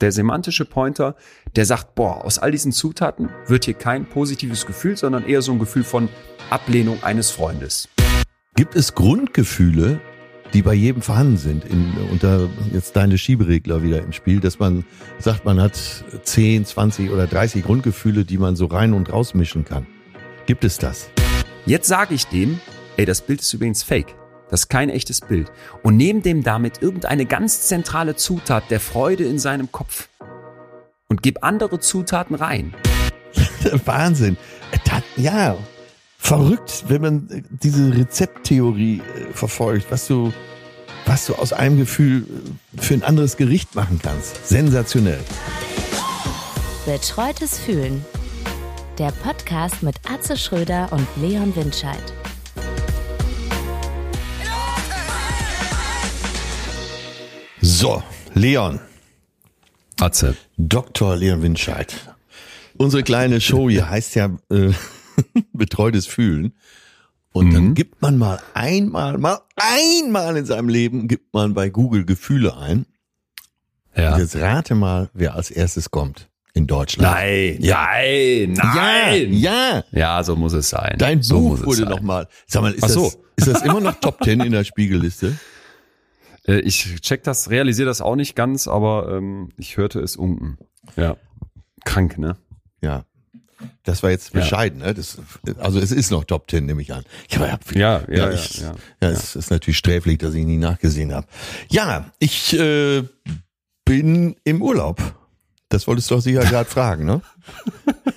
Der semantische Pointer, der sagt, boah, aus all diesen Zutaten wird hier kein positives Gefühl, sondern eher so ein Gefühl von Ablehnung eines Freundes. Gibt es Grundgefühle, die bei jedem vorhanden sind, in, unter jetzt deine Schieberegler wieder im Spiel, dass man sagt, man hat 10, 20 oder 30 Grundgefühle, die man so rein und raus mischen kann. Gibt es das? Jetzt sage ich dem, ey, das Bild ist übrigens fake. Das ist kein echtes Bild. Und nehme dem damit irgendeine ganz zentrale Zutat der Freude in seinem Kopf und gib andere Zutaten rein. Wahnsinn. Das, ja, verrückt, wenn man diese Rezepttheorie äh, verfolgt, was du, was du aus einem Gefühl äh, für ein anderes Gericht machen kannst. Sensationell. Betreutes Fühlen. Der Podcast mit Atze Schröder und Leon Windscheid. So, Leon. Atze. Dr. Leon Windscheid. Unsere kleine Show hier heißt ja äh, Betreutes Fühlen. Und dann gibt man mal einmal, mal einmal in seinem Leben, gibt man bei Google Gefühle ein. Ja. Und jetzt rate mal, wer als erstes kommt in Deutschland. Nein, Ja. nein, nein. Ja, ja. Ja, so muss es sein. Dein so muss Buch es wurde nochmal. Sag mal, ist, Ach so. das, ist das immer noch Top Ten in der Spiegelliste? Äh, Ich check das, realisiere das auch nicht ganz, aber ähm, ich hörte es unten. Ja. Krank, ne? Ja. Das war jetzt Ja. bescheiden, ne? Das, also es ist noch Top Ten, nehme ich an. Ja, aber Ja, ja, ja, ich, ja. ja, es ist natürlich sträflich, dass ich nie nachgesehen habe. Ja, ich äh, bin im Urlaub. Das wolltest du doch sicher gerade fragen, ne?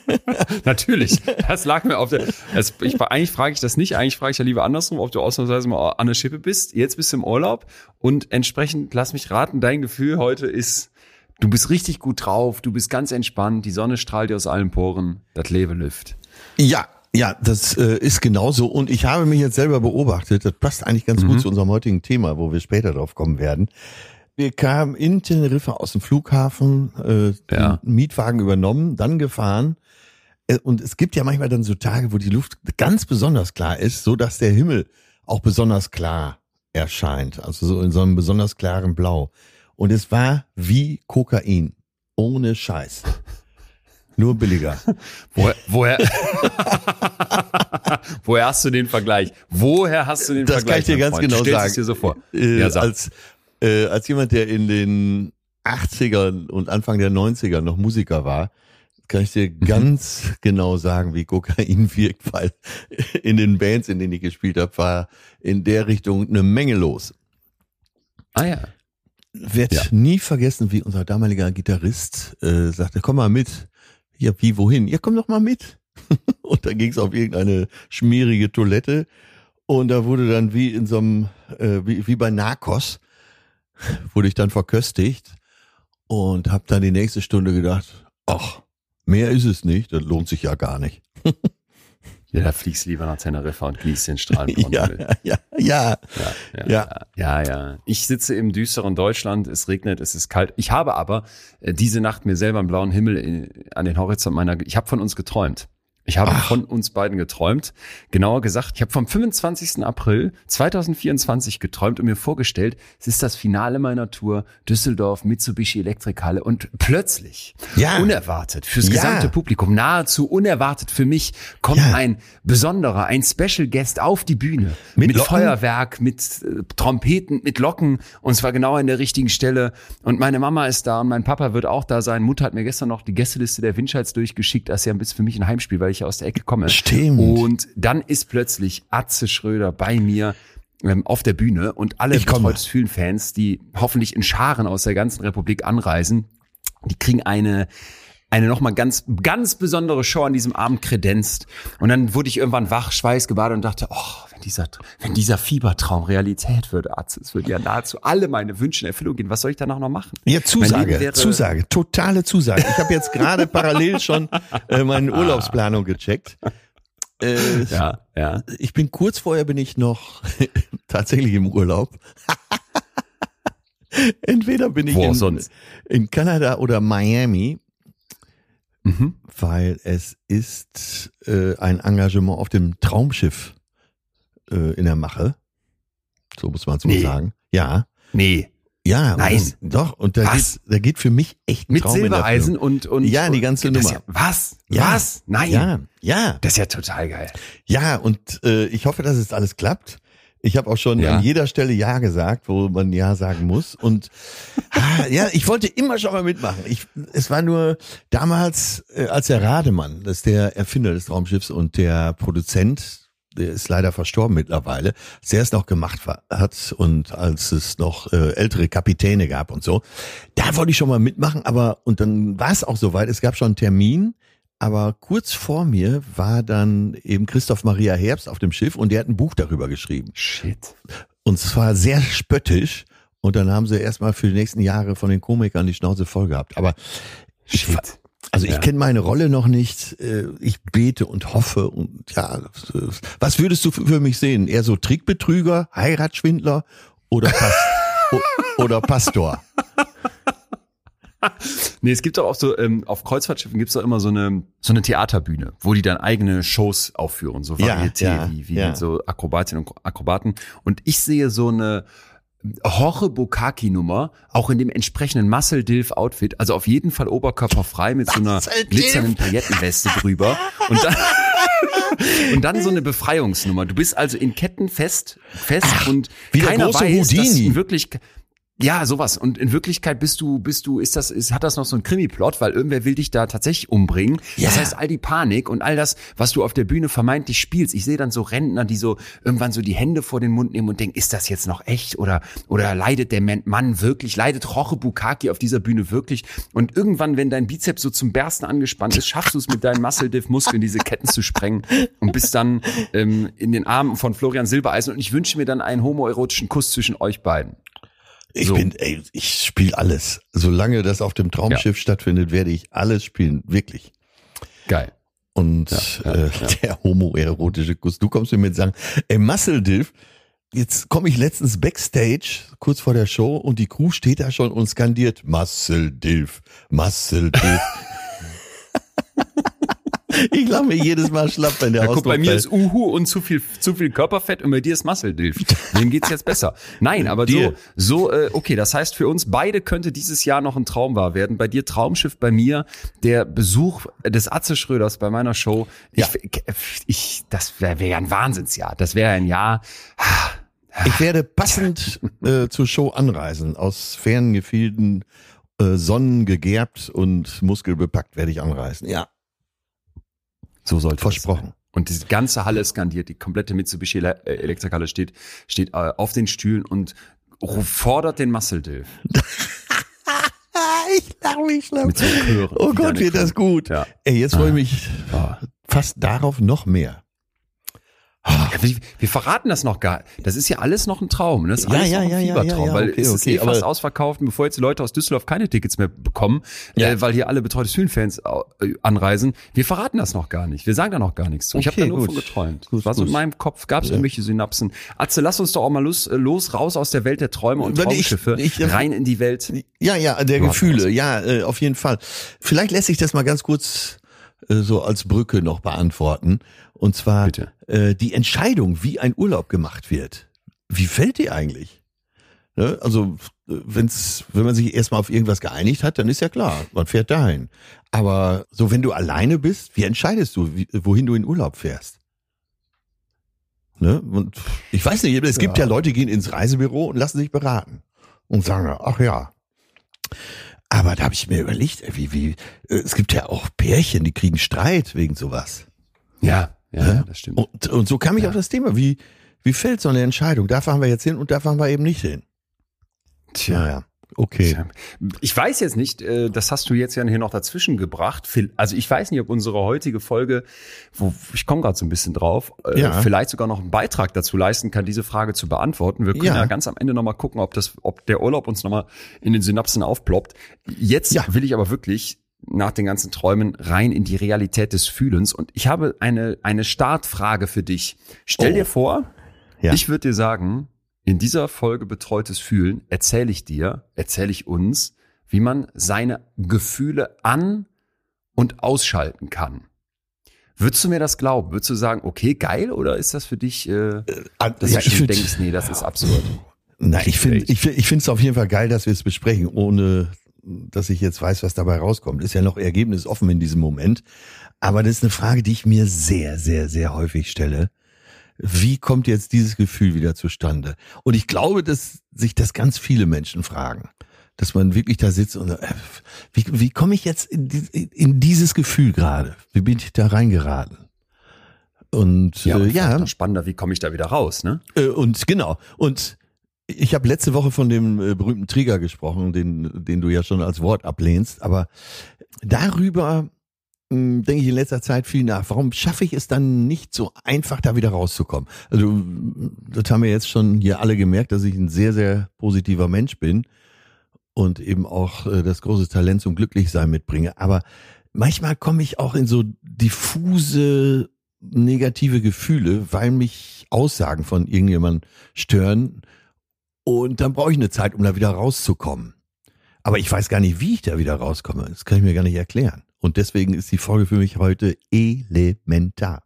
Natürlich. Das lag mir auf der. Es, ich, eigentlich frage ich das nicht. Eigentlich frage ich ja lieber andersrum, ob du ausnahmsweise mal an der Schippe bist. Jetzt bist du im Urlaub und entsprechend, lass mich raten, dein Gefühl heute ist, du bist richtig gut drauf, du bist ganz entspannt, die Sonne strahlt dir aus allen Poren, das Leben lüft. Ja, ja, das äh, ist genauso. Und ich habe mich jetzt selber beobachtet. Das passt eigentlich ganz Mhm. gut zu unserem heutigen Thema, wo wir später drauf kommen werden. Wir kamen in Teneriffa aus dem Flughafen, äh, Ja. Mietwagen übernommen, dann gefahren. Äh, Und es gibt ja manchmal dann so Tage, wo die Luft ganz besonders klar ist, so dass der Himmel auch besonders klar erscheint. Also so in so einem besonders klaren Blau. Und es war wie Kokain. Ohne Scheiß. Nur billiger. Woher, woher, woher hast du den Vergleich? Woher hast du den Das Vergleich? kann ich dir ganz Freund? genau stellst sagen. Es dir so vor. Äh, Ja, sag. als, äh, als jemand, der in den 80ern und Anfang der 90er noch Musiker war, kann ich dir Mhm. ganz genau sagen, wie Kokain wirkt, weil in den Bands, in denen ich gespielt habe, war in der Richtung eine Menge los. Ah ja. Werd Ja. nie vergessen, wie unser damaliger Gitarrist äh, sagte, komm mal mit. Ja, wie, wohin? Ja, komm doch mal mit. und da ging es auf irgendeine schmierige Toilette und da wurde dann wie in so einem, äh, wie, wie bei Narcos, wurde ich dann verköstigt und habe dann die nächste Stunde gedacht, ach, mehr ist es nicht, das lohnt sich ja gar nicht. Ja, da fliegst du lieber nach Teneriffa und genießt den Strahlenbraun. Ja, ja, ja. Ja, ja, Ja. Ich sitze im düsteren Deutschland, es regnet, es ist kalt. Ich habe aber äh, diese Nacht mir selber einen blauen Himmel in, an den Horizont meiner, ich habe von uns geträumt. Ich habe Ach. von uns beiden geträumt. Genauer gesagt, ich habe vom 25. April 2024 geträumt und mir vorgestellt, es ist das Finale meiner Tour Düsseldorf Mitsubishi Elektrikhalle und plötzlich, Ja. unerwartet, fürs Ja. gesamte Publikum, nahezu unerwartet für mich, kommt Ja. ein besonderer, ein Special Guest auf die Bühne. Mit Mit? Feuerwerk, mit äh, Trompeten, mit Locken und zwar genau an der richtigen Stelle. Und meine Mama ist da und mein Papa wird auch da sein. Mutter hat mir gestern noch die Gästeliste der Windscheids durchgeschickt. Das ist ja ein bisschen für mich ein Heimspiel, weil ich ja aus der Ecke komme. Stimmt. Und dann ist plötzlich Atze Schröder bei mir ähm, auf der Bühne und alle Ich. Betreutes Fühlen-Fans, die hoffentlich in Scharen aus der ganzen Republik anreisen, die kriegen eine eine nochmal ganz, ganz besondere Show an diesem Abend kredenzt. Und dann wurde ich irgendwann wach, schweißgebadet und dachte, oh, dieser, wenn dieser Fiebertraum Realität würde, Arzt, es würde ja nahezu alle meine Wünsche in Erfüllung gehen. Was soll ich danach noch machen? Ja, Zusage, Zusage, totale Zusage. Ich habe jetzt gerade parallel schon äh, meine Urlaubsplanung gecheckt. Äh, Ja, ja. Ich bin kurz vorher bin ich noch tatsächlich im Urlaub. Entweder bin ich Wo auch in, in Kanada oder Miami, Mhm. weil es ist äh, ein Engagement auf dem Traumschiff äh, in der Mache. So muss man es wohl Nee. sagen. Ja. Nee. Ja, und Nein. Das, doch, und da Was? geht, da geht für mich echt ein Mit Traum in Silbereisen und, und. Ja, die ganze das Nummer. Ja, was? Ja. Was? Nein. Ja, ja, Das ist ja total geil. ja, und äh, ich hoffe, dass es alles klappt. Ich habe auch schon Ja. an jeder Stelle Ja gesagt, wo man Ja sagen muss. Und ah, ja, ich wollte immer schon mal mitmachen. Ich, es war nur damals, äh, als der Rademann, das ist der Erfinder des Raumschiffs und der Produzent, der ist leider verstorben mittlerweile, als der es noch gemacht hat und als es noch äh, ältere Kapitäne gab und so, da wollte ich schon mal mitmachen, aber und dann war es auch soweit, es gab schon einen Termin, aber kurz vor mir war dann eben Christoph Maria Herbst auf dem Schiff und der hat ein Buch darüber geschrieben. Shit. Und zwar sehr spöttisch. Und dann haben sie erstmal für die nächsten Jahre von den Komikern die Schnauze voll gehabt. Aber Shit. Also ich Ja. kenne meine Rolle noch nicht. Äh, Ich bete und hoffe und ja, was würdest du für mich sehen? Eher so Trickbetrüger, Heiratsschwindler oder, Pas oder Pastor? Nee, es gibt doch auch so, ähm, auf Kreuzfahrtschiffen gibt's doch immer so eine, so eine Theaterbühne, wo die dann eigene Shows aufführen, so Ja, Varieté, ja, wie, wie ja. so Akrobatinnen und Akrobaten. Und ich sehe so eine Jorge Bukaki-Nummer, auch in dem entsprechenden Muscle Dilf Outfit, also auf jeden Fall oberkörperfrei mit so einer glitzernden Paillettenweste drüber. Und dann, und dann so eine Befreiungsnummer. Du bist also in Ketten fest, fest und wie der keiner große weiß, dass Houdini. in wirklich ja, sowas. Und in Wirklichkeit bist du, bist du, ist das, ist, hat das noch so einen Krimi-Plot, weil irgendwer will dich da tatsächlich umbringen. Ja. Das heißt, all die Panik und all das, was du auf der Bühne vermeintlich spielst. Ich sehe dann so Rentner, die so irgendwann so die Hände vor den Mund nehmen und denken, ist das jetzt noch echt oder, oder leidet der Man- Mann wirklich, leidet Roche Bukaki auf dieser Bühne wirklich? Und irgendwann, wenn dein Bizeps so zum Bersten angespannt ist, schaffst du es mit deinen Muscle Diff Muskeln diese Ketten zu sprengen und bist dann ähm, in den Armen von Florian Silbereisen und ich wünsche mir dann einen homoerotischen Kuss zwischen euch beiden. Ich So. bin, ey, ich spiele alles. Solange das auf dem Traumschiff stattfindet, werde ich alles spielen. Wirklich. Geil. Und Ja, äh, ja. der homoerotische Kuss. Du kommst mir mit sagen, ey, Muscle Diff, jetzt komme ich letztens Backstage, kurz vor der Show, und die Crew steht da schon und skandiert Muscle Diff, Muscle Diff. ich lache mir jedes Mal schlapp, wenn der Ja, guck, Ausdruck bei mir fällt. ist Uhu und zu viel, zu viel Körperfett und bei dir ist Muscle Dilf. Wem geht's jetzt besser? Nein, aber so, Dir. so, äh, okay, das heißt für uns beide könnte dieses Jahr noch ein Traum wahr werden. Bei dir Traumschiff, bei mir der Besuch des Atze Schröders bei meiner Show. Ich, ich, das wäre wär ja ein Wahnsinnsjahr. Das wäre ein Jahr. Ich werde passend äh, zur Show anreisen. Aus fernen Gefilden, äh, sonnengegerbt und muskelbepackt werde ich anreisen. Ja, So sollte versprochen. sein. Und die ganze Halle skandiert, die komplette Mitsubishi äh, Elektrikhalle steht, steht äh, auf den Stühlen und fordert den Muscle Dilf. Ah, ich lache mich schlapp. So Oh Gott, wird das gut. Ja. Ey, jetzt freue ich mich Ah. fast darauf noch mehr. Ja, wir, wir verraten das noch gar. Das ist ja alles noch ein Traum. Ne? Das ist Ja, alles ja, noch ein ja, ja, Fiebertraum, ja, weil okay, es ist okay, eh fast ausverkauft, und bevor jetzt die Leute aus Düsseldorf keine Tickets mehr bekommen, äh, weil hier alle betreutes Fühlen-Fans äh, anreisen. Wir verraten das noch gar nicht. Wir sagen da noch gar nichts zu. ich habe Okay, da nur gut. von geträumt. Gut, Was in gut. meinem Kopf gab es irgendwelche Synapsen. Atze, lass uns doch auch mal los, äh, los raus aus der Welt der Träume und Weil ich- Traumschiffe ich- rein in die Welt. Ja, ja, der Gefühle, ja, äh, auf jeden Fall. Vielleicht lässt sich das mal ganz kurz äh, so als Brücke noch beantworten. Und zwar Bitte. äh, die Entscheidung, wie ein Urlaub gemacht wird. Wie fällt die eigentlich? Ne? Also wenn's, wenn man sich erstmal auf irgendwas geeinigt hat, dann ist ja klar, man fährt dahin. Aber so, wenn du alleine bist, wie entscheidest du, wie, wohin du in Urlaub fährst? Ne? Und ich weiß nicht, es gibt ja. Ja. Leute, die gehen ins Reisebüro und lassen sich beraten und sagen, ach ja. Aber da habe ich mir überlegt, wie, wie, äh, es gibt ja auch Pärchen, die kriegen Streit wegen sowas. Ja, ja, Ja. das stimmt. Und, und so kam ich Ja. auf das Thema. Wie, wie fällt so eine Entscheidung? Da fahren wir jetzt hin und da fahren wir eben nicht hin. Tja. Naja, okay. Tja. Ich weiß jetzt nicht, äh, das hast du jetzt ja hier noch dazwischen gebracht. Also ich weiß nicht, ob unsere heutige Folge, wo ich komme gerade so ein bisschen drauf, äh, Ja. vielleicht sogar noch einen Beitrag dazu leisten kann, diese Frage zu beantworten. Wir können ja, Ja. ganz am Ende nochmal gucken, ob das, ob der Urlaub uns nochmal in den Synapsen aufploppt. Jetzt Ja. will ich aber wirklich nach den ganzen Träumen rein in die Realität des Fühlens. Und ich habe eine, eine Startfrage für dich. Stell Oh. dir vor, Ja. ich würde dir sagen, in dieser Folge Betreutes Fühlen erzähle ich dir, erzähle ich uns, wie man seine Gefühle an- und ausschalten kann. Würdest du mir das glauben? Würdest du sagen, okay, geil, oder ist das für dich, äh, dass ja, du schon denkst, nee, das ist absurd? Na, ich finde, ich, ich finde es auf jeden Fall geil, dass wir es besprechen, ohne dass ich jetzt weiß, was dabei rauskommt. Ist ja noch ergebnisoffen in diesem Moment. Aber das ist eine Frage, die ich mir sehr, sehr, sehr häufig stelle. Wie kommt jetzt dieses Gefühl wieder zustande? Und ich glaube, dass sich das ganz viele Menschen fragen. Dass man wirklich da sitzt und äh, wie, wie komme ich jetzt in, in dieses Gefühl gerade? Wie bin ich da reingeraten? Und Ja, äh, ja, spannender, wie komme ich da wieder raus, ne? äh, und genau. Und ich habe letzte Woche von dem äh, berühmten Trigger gesprochen, den, den du ja schon als Wort ablehnst. Aber darüber mh, denke ich in letzter Zeit viel nach. Warum schaffe ich es dann nicht so einfach, da wieder rauszukommen? Also, das haben wir jetzt schon hier alle gemerkt, dass ich ein sehr, sehr positiver Mensch bin und eben auch äh, das große Talent zum Glücklichsein mitbringe. Aber manchmal komme ich auch in so diffuse negative Gefühle, weil mich Aussagen von irgendjemandem stören. Und dann brauche ich eine Zeit, um da wieder rauszukommen. Aber ich weiß gar nicht, wie ich da wieder rauskomme. Das kann ich mir gar nicht erklären. Und deswegen ist die Folge für mich heute elementar.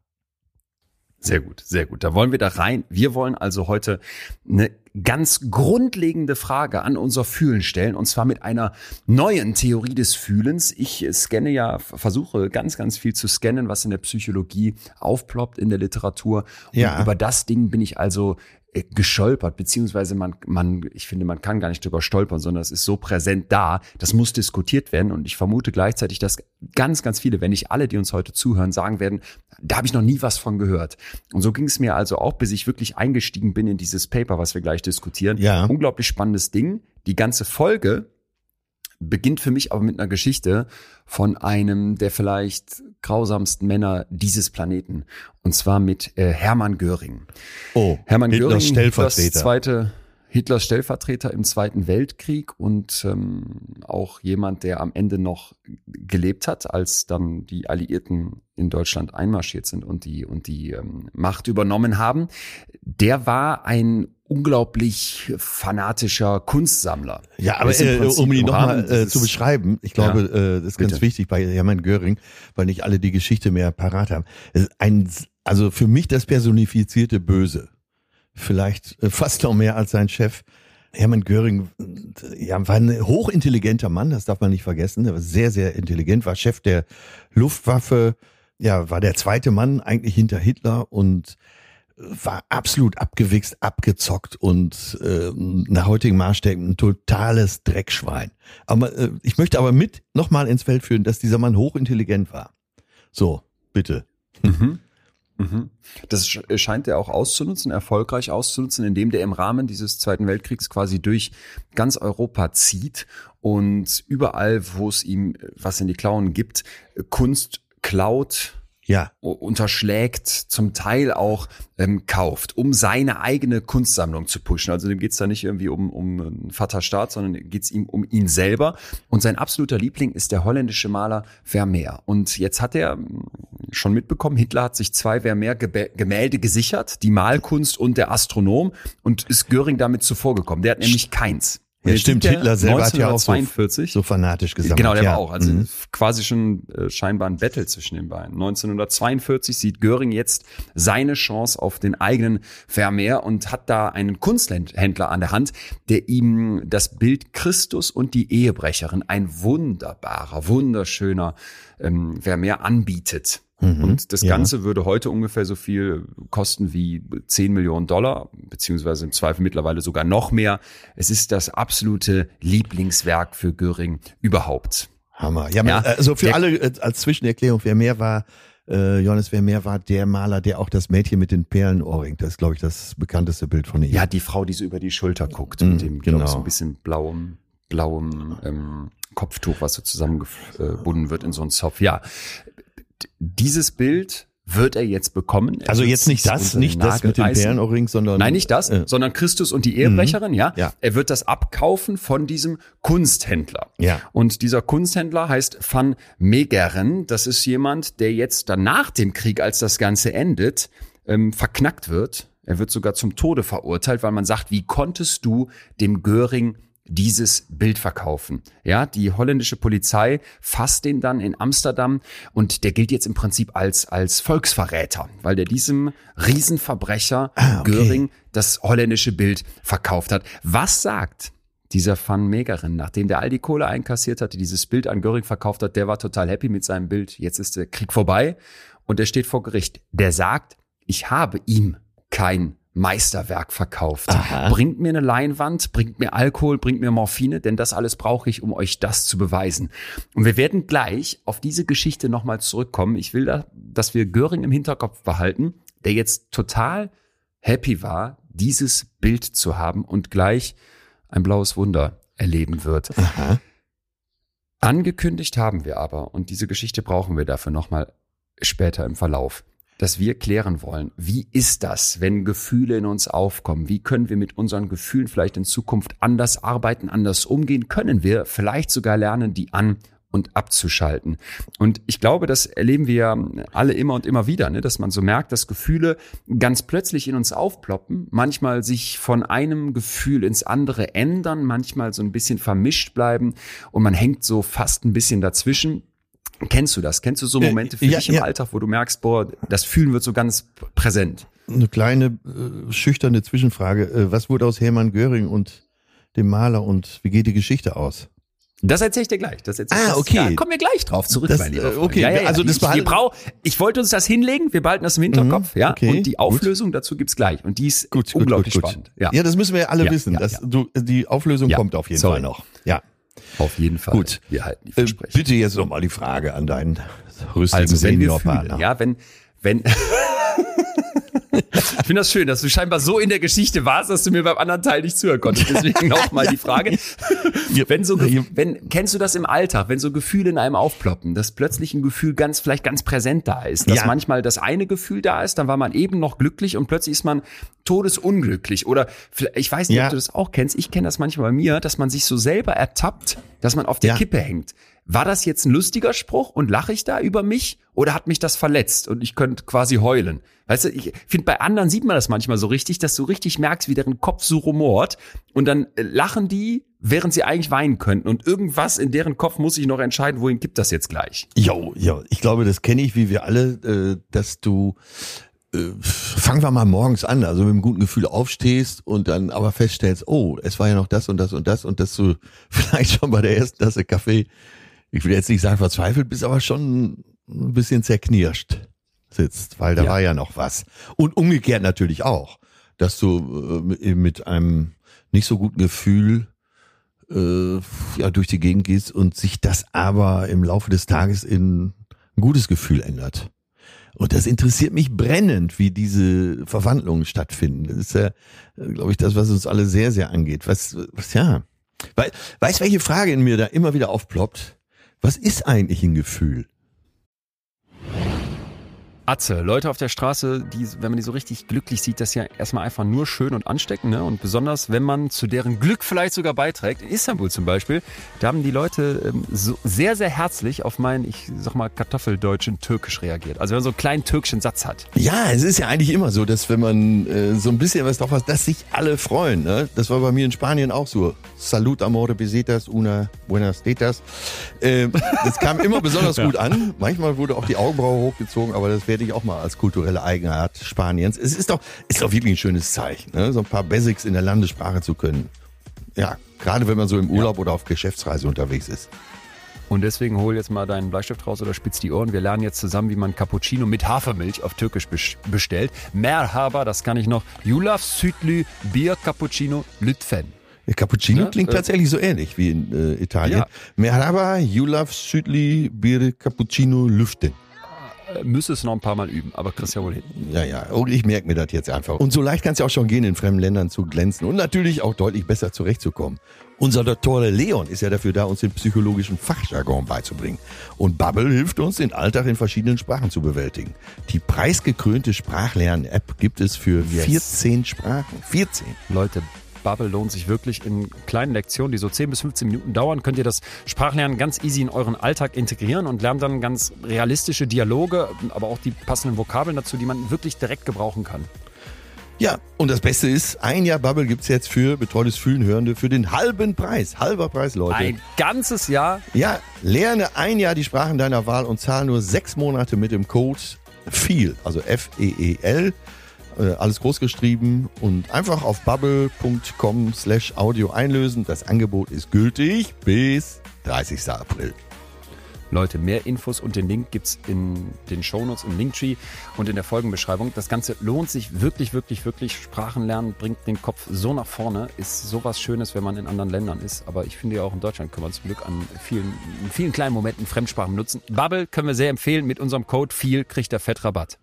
Sehr gut, sehr gut. Da wollen wir da rein. Wir wollen also heute eine ganz grundlegende Frage an unser Fühlen stellen und zwar mit einer neuen Theorie des Fühlens. Ich scanne ja, versuche ganz, ganz viel zu scannen, was in der Psychologie aufploppt in der Literatur. Und Ja. über das Ding bin ich also gescholpert, beziehungsweise man, man, ich finde, man kann gar nicht drüber stolpern, sondern es ist so präsent da, das muss diskutiert werden und ich vermute gleichzeitig, dass ganz, ganz viele, wenn nicht alle, die uns heute zuhören, sagen werden, da habe ich noch nie was von gehört. Und so ging es mir also auch, bis ich wirklich eingestiegen bin in dieses Paper, was wir gleich diskutieren. Ja. Unglaublich spannendes Ding. Die ganze Folge beginnt für mich aber mit einer Geschichte von einem der vielleicht grausamsten Männer dieses Planeten. Und zwar mit äh, Hermann Göring. Oh, Hermann Hitlers Göring, Stellvertreter. Hitlers, zweite, Hitlers Stellvertreter im Zweiten Weltkrieg und ähm, auch jemand, der am Ende noch gelebt hat, als dann die Alliierten in Deutschland einmarschiert sind und die, und die ähm, Macht übernommen haben. Der war ein unglaublich fanatischer Kunstsammler. Ja, aber äh, um ihn nochmal äh, zu beschreiben, ich glaube, äh, das ist ganz bitte. wichtig bei Hermann Göring, weil nicht alle die Geschichte mehr parat haben. Es ist ein, also für mich das personifizierte Böse. Vielleicht äh, fast noch mehr als sein Chef. Hermann Göring äh, ja, war ein hochintelligenter Mann, das darf man nicht vergessen. Er war sehr, sehr intelligent, war Chef der Luftwaffe, ja, war der zweite Mann eigentlich hinter Hitler und war absolut abgewichst, abgezockt und äh, nach heutigen Maßstäben ein totales Dreckschwein. Aber äh, ich möchte aber mit nochmal ins Feld führen, dass dieser Mann hochintelligent war. So, bitte. Mhm. Mhm. Das sch- scheint er auch auszunutzen, erfolgreich auszunutzen, indem der im Rahmen dieses Zweiten Weltkriegs quasi durch ganz Europa zieht und überall, wo es ihm äh, was in die Klauen gibt, Kunst klaut, Ja, unterschlägt, zum Teil auch ähm, kauft, um seine eigene Kunstsammlung zu pushen. Also dem geht's da nicht irgendwie um, um einen Vaterstaat, sondern geht's ihm um ihn selber. Und sein absoluter Liebling ist der holländische Maler Vermeer. Und jetzt hat er mh, schon mitbekommen, Hitler hat sich zwei Vermeer-Gemälde gesichert, die Malkunst und der Astronom, und ist Göring damit zuvorgekommen. Der hat nämlich keins. Ja stimmt. er Hitler selber hat ja auch so, 1942 so fanatisch gesammelt. Genau, der ja. war auch. Also Mhm. quasi schon äh, scheinbar ein Battle zwischen den beiden. 1942 sieht Göring jetzt seine Chance auf den eigenen Vermeer und hat da einen Kunsthändler an der Hand, der ihm das Bild Christus und die Ehebrecherin, ein wunderbarer, wunderschöner ähm, Vermeer anbietet. Mhm. Und das Ja. Ganze würde heute ungefähr so viel kosten wie 10 Millionen Dollar, beziehungsweise im Zweifel mittlerweile sogar noch mehr. Es ist das absolute Lieblingswerk für Göring überhaupt. Hammer. Ja, Ja, also für alle äh, als Zwischenerklärung, Vermeer war, äh, Johannes Vermeer war der Maler, der auch das Mädchen mit den Perlenohrring, das ist, glaube ich, das bekannteste Bild von ihm. Ja, die Frau, die so über die Schulter guckt, Mm, mit dem, genau. genau. so ein bisschen blauem, blauem ähm, Kopftuch, was so zusammengebunden wird in so einen Zopf. Ja, dieses Bild wird er jetzt bekommen. Er also jetzt nicht das, nicht das mit dem reißen. Perlenohrring, sondern Nein, nicht das, Äh, sondern Christus und die Ehebrecherin, ja? Ja. Er wird das abkaufen von diesem Kunsthändler. Ja. Und dieser Kunsthändler heißt Van Meegeren. Das ist jemand, der jetzt dann nach dem Krieg, als das Ganze endet, ähm, verknackt wird. Er wird sogar zum Tode verurteilt, weil man sagt, wie konntest du dem Göring dieses Bild verkaufen. Ja, die holländische Polizei fasst den dann in Amsterdam und der gilt jetzt im Prinzip als, als Volksverräter, weil der diesem Riesenverbrecher Ah, okay. Göring das holländische Bild verkauft hat. Was sagt dieser Van Meegeren, nachdem der all die Kohle einkassiert hatte, dieses Bild an Göring verkauft hat, der war total happy mit seinem Bild. Jetzt ist der Krieg vorbei und er steht vor Gericht. Der sagt, ich habe ihm kein Meisterwerk verkauft. Aha. Bringt mir eine Leinwand, bringt mir Alkohol, bringt mir Morphine, denn das alles brauche ich, um euch das zu beweisen. Und wir werden gleich auf diese Geschichte nochmal zurückkommen. Ich will, da, dass wir Göring im Hinterkopf behalten, der jetzt total happy war, dieses Bild zu haben und gleich ein blaues Wunder erleben wird. Aha. Angekündigt haben wir aber, und diese Geschichte brauchen wir dafür nochmal später im Verlauf, dass wir klären wollen, wie ist das, wenn Gefühle in uns aufkommen? Wie können wir mit unseren Gefühlen vielleicht in Zukunft anders arbeiten, anders umgehen? Können wir vielleicht sogar lernen, die an und abzuschalten. Und ich glaube, das erleben wir alle immer und immer wieder, ne? dass man so merkt, dass Gefühle ganz plötzlich in uns aufploppen, manchmal sich von einem Gefühl ins andere ändern, manchmal so ein bisschen vermischt bleiben und man hängt so fast ein bisschen dazwischen. Kennst du das? Kennst du so Momente für ja, dich im ja. Alltag, wo du merkst, boah, das Fühlen wird so ganz präsent? Eine kleine äh, schüchterne Zwischenfrage. Äh, was wurde aus Hermann Göring und dem Maler und wie geht die Geschichte aus? Das erzähle ich dir gleich. Das erzähl, Ah, okay. Da kommen wir gleich drauf zurück, Das, mein lieber äh, okay, ja, ja, ja. also das ich, wir behalten- brau, ich wollte uns das hinlegen, wir behalten das im Hinterkopf, Mhm, ja. okay, und die gut. Auflösung dazu gibt's gleich. Und die ist Gut, gut, unglaublich gut, gut. spannend. Ja, Ja, das müssen wir ja alle wissen. dass. Du, die Auflösung kommt auf jeden sorry. Fall noch. Ja. Auf jeden Fall. Gut. Wir halten die Äh, Versprechen. bitte jetzt noch mal die Frage an deinen rüstigen also Seniorpartner. ja, wenn, wenn, ich finde das schön, dass du scheinbar so in der Geschichte warst, dass du mir beim anderen Teil nicht zuhören konntest. Deswegen nochmal die Frage. Wenn so, wenn, kennst du das im Alltag, wenn so Gefühle in einem aufploppen, dass plötzlich ein Gefühl ganz, vielleicht ganz präsent da ist, dass Ja. manchmal das eine Gefühl da ist, dann war man eben noch glücklich und plötzlich ist man todesunglücklich oder ich weiß nicht, Ja. ob du das auch kennst, ich kenne das manchmal bei mir, dass man sich so selber ertappt, dass man auf der Ja. Kippe hängt. War das jetzt ein lustiger Spruch und lache ich da über mich oder hat mich das verletzt und ich könnte quasi heulen? Weißt du, ich finde, bei anderen sieht man das manchmal so richtig, dass du richtig merkst, wie deren Kopf so rumort. Und dann äh, lachen die, während sie eigentlich weinen könnten. Und irgendwas in deren Kopf muss sich noch entscheiden, wohin kippt das jetzt gleich? Jo, jo, ich glaube, das kenne ich, wie wir alle, äh, dass du äh, fangen wir mal morgens an, also mit einem guten Gefühl aufstehst und dann aber feststellst, oh, es war ja noch das und das und das und dass du vielleicht schon bei der ersten Tasse Kaffee, ich will jetzt nicht sagen verzweifelt bist, aber schon ein bisschen zerknirscht sitzt, weil da Ja. war ja noch was. Und umgekehrt natürlich auch, dass du äh, mit einem nicht so guten Gefühl äh, ja, durch die Gegend gehst und sich das aber im Laufe des Tages in ein gutes Gefühl ändert. Und das interessiert mich brennend, wie diese Verwandlungen stattfinden. Das ist ja, glaube ich, das, was uns alle sehr, sehr angeht. Was, was ja. Weil, weißt welche Frage in mir da immer wieder aufploppt? Was ist eigentlich ein Gefühl? Atze, Leute auf der Straße, die, wenn man die so richtig glücklich sieht, das ist ja erstmal einfach nur schön und ansteckend, ne? Und besonders, wenn man zu deren Glück vielleicht sogar beiträgt. In Istanbul zum Beispiel, da haben die Leute ähm, so sehr, sehr herzlich auf meinen, ich sag mal, kartoffeldeutschen Türkisch reagiert. Also wenn man so einen kleinen türkischen Satz hat. Ja, es ist ja eigentlich immer so, dass wenn man äh, so ein bisschen was drauf hat, dass sich alle freuen. Ne? Das war bei mir in Spanien auch so. Salud, amore, besetas, una, buenas tetas. Ähm, das kam immer besonders gut an. Manchmal wurde auch die Augenbraue hochgezogen, aber das werde ich auch mal als kulturelle Eigenart Spaniens. Es ist doch, ist doch wirklich ein schönes Zeichen, ne? so ein paar Basics in der Landessprache zu können. Ja, gerade wenn man so im Urlaub oder auf Geschäftsreise unterwegs ist. Und deswegen hol jetzt mal deinen Bleistift raus oder spitz die Ohren. Wir lernen jetzt zusammen, wie man Cappuccino mit Hafermilch auf Türkisch bes- bestellt. Merhaba, das kann ich noch. Yulaf Südlü Bier Cappuccino Lütfen. Der Cappuccino Ja, klingt äh, tatsächlich so ähnlich wie in äh, Italien. Ja. Merhaba, Yulaf Südli Bir Cappuccino Lüften. Müsste es noch ein paar Mal üben, aber kriegst ja wohl hin. Ja, ja, und ich merke mir das jetzt einfach. Und so leicht kann es ja auch schon gehen, in fremden Ländern zu glänzen und natürlich auch deutlich besser zurechtzukommen. Unser Doktor Leon ist ja dafür da, uns den psychologischen Fachjargon beizubringen. Und Bubble hilft uns, den Alltag in verschiedenen Sprachen zu bewältigen. Die preisgekrönte Sprachlern-App gibt es für Yes. 14 Sprachen. 14. Leute, Bubble lohnt sich wirklich in kleinen Lektionen, die so 10 bis 15 Minuten dauern, könnt ihr das Sprachlernen ganz easy in euren Alltag integrieren und lernt dann ganz realistische Dialoge, aber auch die passenden Vokabeln dazu, die man wirklich direkt gebrauchen kann. Ja, und das Beste ist, ein Jahr Bubble gibt's jetzt für betreutes Fühlen Hörende für den halben Preis. Halber Preis, Leute. Ein ganzes Jahr. Ja, lerne ein Jahr die Sprachen deiner Wahl und zahl nur sechs Monate mit dem Code FEEL, also F-E-E-L, äh, alles groß geschrieben und einfach auf bubble.com slash audio einlösen. Das Angebot ist gültig bis 30. April. Leute, mehr Infos und den Link gibt's in den Shownotes im Linktree und in der Folgenbeschreibung. Das Ganze lohnt sich wirklich, wirklich, wirklich. Sprachen lernen bringt den Kopf so nach vorne. Ist sowas Schönes, wenn man in anderen Ländern ist. Aber ich finde ja auch in Deutschland können wir zum Glück an vielen, vielen kleinen Momenten Fremdsprachen nutzen. Bubble können wir sehr empfehlen. Mit unserem Code viel kriegt der Fettrabatt.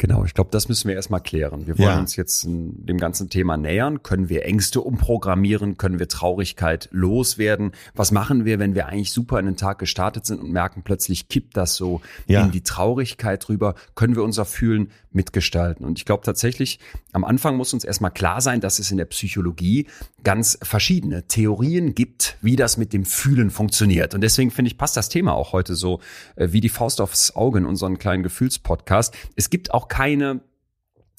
Genau, ich glaube, das müssen wir erstmal klären. Wir wollen Ja. uns jetzt dem ganzen Thema nähern. Können wir Ängste umprogrammieren? Können wir Traurigkeit loswerden? Was machen wir, wenn wir eigentlich super in den Tag gestartet sind und merken, plötzlich kippt das so Ja. in die Traurigkeit rüber? Können wir unser Fühlen mitgestalten? Und ich glaube tatsächlich, am Anfang muss uns erstmal klar sein, dass es in der Psychologie ganz verschiedene Theorien gibt, wie das mit dem Fühlen funktioniert. Und deswegen finde ich, passt das Thema auch heute so äh, wie die Faust aufs Auge in unseren kleinen Gefühlspodcast. Es gibt auch keine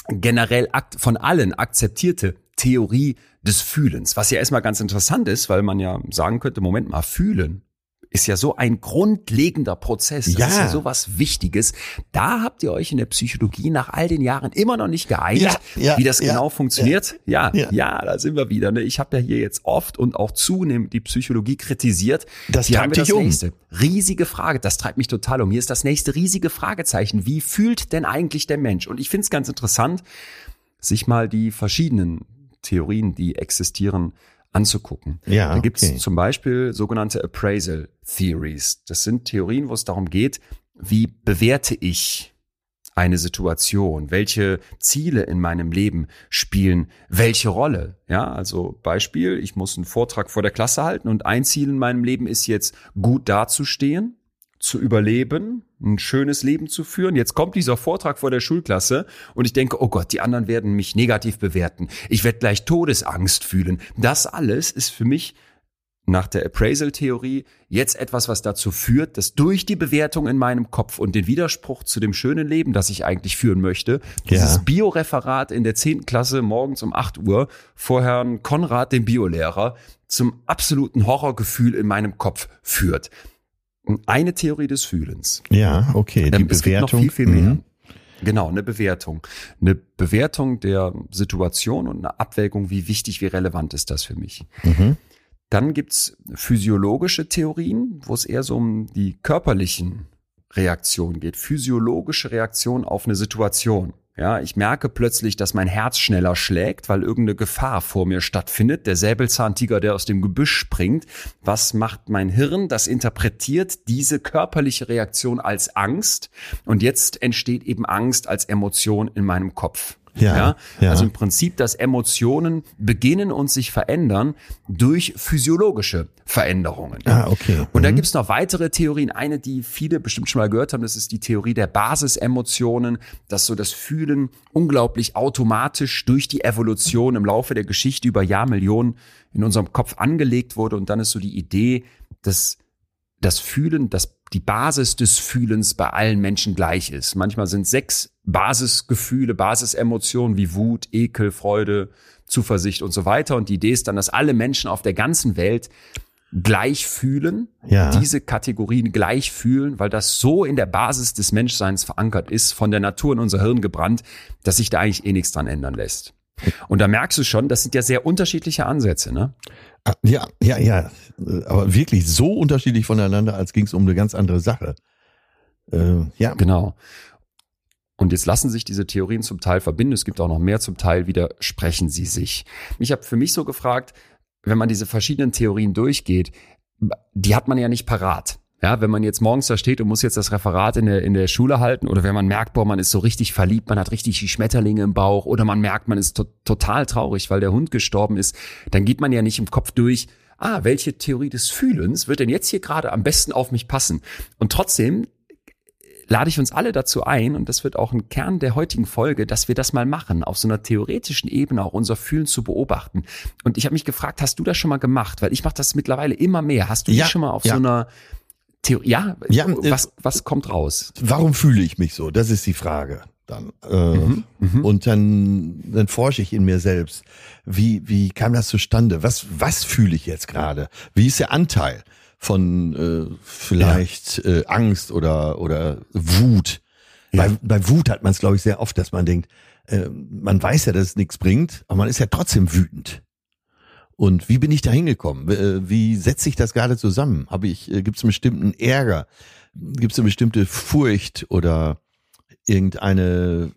generell von allen akzeptierte Theorie des Fühlens, was ja erstmal ganz interessant ist, weil man ja sagen könnte, Moment mal, fühlen ist ja so ein grundlegender Prozess. Das Ja. ist ja so was Wichtiges. Da habt ihr euch in der Psychologie nach all den Jahren immer noch nicht geeinigt, Ja, ja, wie das genau funktioniert. Ja, ja, da sind wir wieder. Ne? Ich habe ja hier jetzt oft und auch zunehmend die Psychologie kritisiert. Das Hier treibt haben wir das um. nächste. Riesige Frage, das treibt mich total um. Hier ist das nächste riesige Fragezeichen. Wie fühlt denn eigentlich der Mensch? Und ich finde es ganz interessant, sich mal die verschiedenen Theorien, die existieren, anzugucken. Ja, da gibt's okay. zum Beispiel sogenannte Appraisal Theories. Das sind Theorien, wo es darum geht, wie bewerte ich eine Situation? Welche Ziele in meinem Leben spielen welche Rolle? Ja, also Beispiel, ich muss einen Vortrag vor der Klasse halten und ein Ziel in meinem Leben ist jetzt gut dazustehen, zu überleben, ein schönes Leben zu führen. Jetzt kommt dieser Vortrag vor der Schulklasse und ich denke, oh Gott, die anderen werden mich negativ bewerten. Ich werde gleich Todesangst fühlen. Das alles ist für mich nach der Appraisal-Theorie jetzt etwas, was dazu führt, dass durch die Bewertung in meinem Kopf und den Widerspruch zu dem schönen Leben, das ich eigentlich führen möchte, dieses Ja. Bioreferat in der 10. Klasse morgens um 8 Uhr vor Herrn Konrad, dem Biolehrer, zum absoluten Horrorgefühl in meinem Kopf führt. Eine Theorie des Fühlens. Ja, okay. Die Ähm, es gibt noch Bewertung. viel, viel mehr. mhm. Genau, eine Bewertung. Eine Bewertung der Situation und eine Abwägung, wie wichtig, wie relevant ist das für mich. Mhm. Dann gibt's physiologische Theorien, wo es eher so um die körperlichen Reaktionen geht. Physiologische Reaktion auf eine Situation. Ja, ich merke plötzlich, dass mein Herz schneller schlägt, weil irgendeine Gefahr vor mir stattfindet. Der Säbelzahntiger, der aus dem Gebüsch springt. Was macht mein Hirn? Das interpretiert diese körperliche Reaktion als Angst. Und jetzt entsteht eben Angst als Emotion in meinem Kopf. Ja, ja. Also im Prinzip, dass Emotionen beginnen und sich verändern durch physiologische Veränderungen. Ah, okay. Und da Mhm. gibt's noch weitere Theorien. Eine, die viele bestimmt schon mal gehört haben, das ist die Theorie der Basisemotionen, dass so das Fühlen unglaublich automatisch durch die Evolution im Laufe der Geschichte über Jahrmillionen in unserem Kopf angelegt wurde. Und dann ist so die Idee, dass das Fühlen, dass die Basis des Fühlens bei allen Menschen gleich ist. Manchmal sind sechs Basisgefühle, Basisemotionen wie Wut, Ekel, Freude, Zuversicht und so weiter. Und die Idee ist dann, dass alle Menschen auf der ganzen Welt gleich fühlen, Ja. diese Kategorien gleich fühlen, weil das so in der Basis des Menschseins verankert ist, von der Natur in unser Hirn gebrannt, dass sich da eigentlich eh nichts dran ändern lässt. Und da merkst du schon, das sind ja sehr unterschiedliche Ansätze, ne? Ah, Ja, ja, ja. Aber wirklich so unterschiedlich voneinander, als ging es um eine ganz andere Sache. Äh, ja, Genau. Und jetzt lassen sich diese Theorien zum Teil verbinden. Es gibt auch noch mehr, zum Teil widersprechen sie sich. Ich habe für mich so gefragt, wenn man diese verschiedenen Theorien durchgeht, die hat man ja nicht parat. Ja, wenn man jetzt morgens da steht und muss jetzt das Referat in der, in der Schule halten oder wenn man merkt, boah, man ist so richtig verliebt, man hat richtig die Schmetterlinge im Bauch oder man merkt, man ist to total traurig, weil der Hund gestorben ist, dann geht man ja nicht im Kopf durch, ah, welche Theorie des Fühlens wird denn jetzt hier gerade am besten auf mich passen? Und trotzdem lade ich uns alle dazu ein, und das wird auch ein Kern der heutigen Folge, dass wir das mal machen, auf so einer theoretischen Ebene auch unser Fühlen zu beobachten. Und ich habe mich gefragt, hast du das schon mal gemacht? Weil ich mache das mittlerweile immer mehr. Hast du Ja, dich schon mal auf ja. so einer Theorie, ja, Ja, äh, was, was kommt raus? warum fühle ich mich so? Das ist die Frage. dann. Äh, Mhm. Und dann, dann forsche ich in mir selbst. Wie, wie kam das zustande? Was, was fühle ich jetzt gerade? Wie ist der Anteil von äh, vielleicht äh, Angst oder, oder Wut? Ja. Bei, bei Wut hat man es, glaube ich, sehr oft, dass man denkt, äh, man weiß ja, dass es nichts bringt, aber man ist ja trotzdem wütend. Und wie bin ich da hingekommen? Äh, Wie setze ich das gerade zusammen? Habe ich, äh, gibt es einen bestimmten Ärger? Gibt es eine bestimmte Furcht oder irgendeine,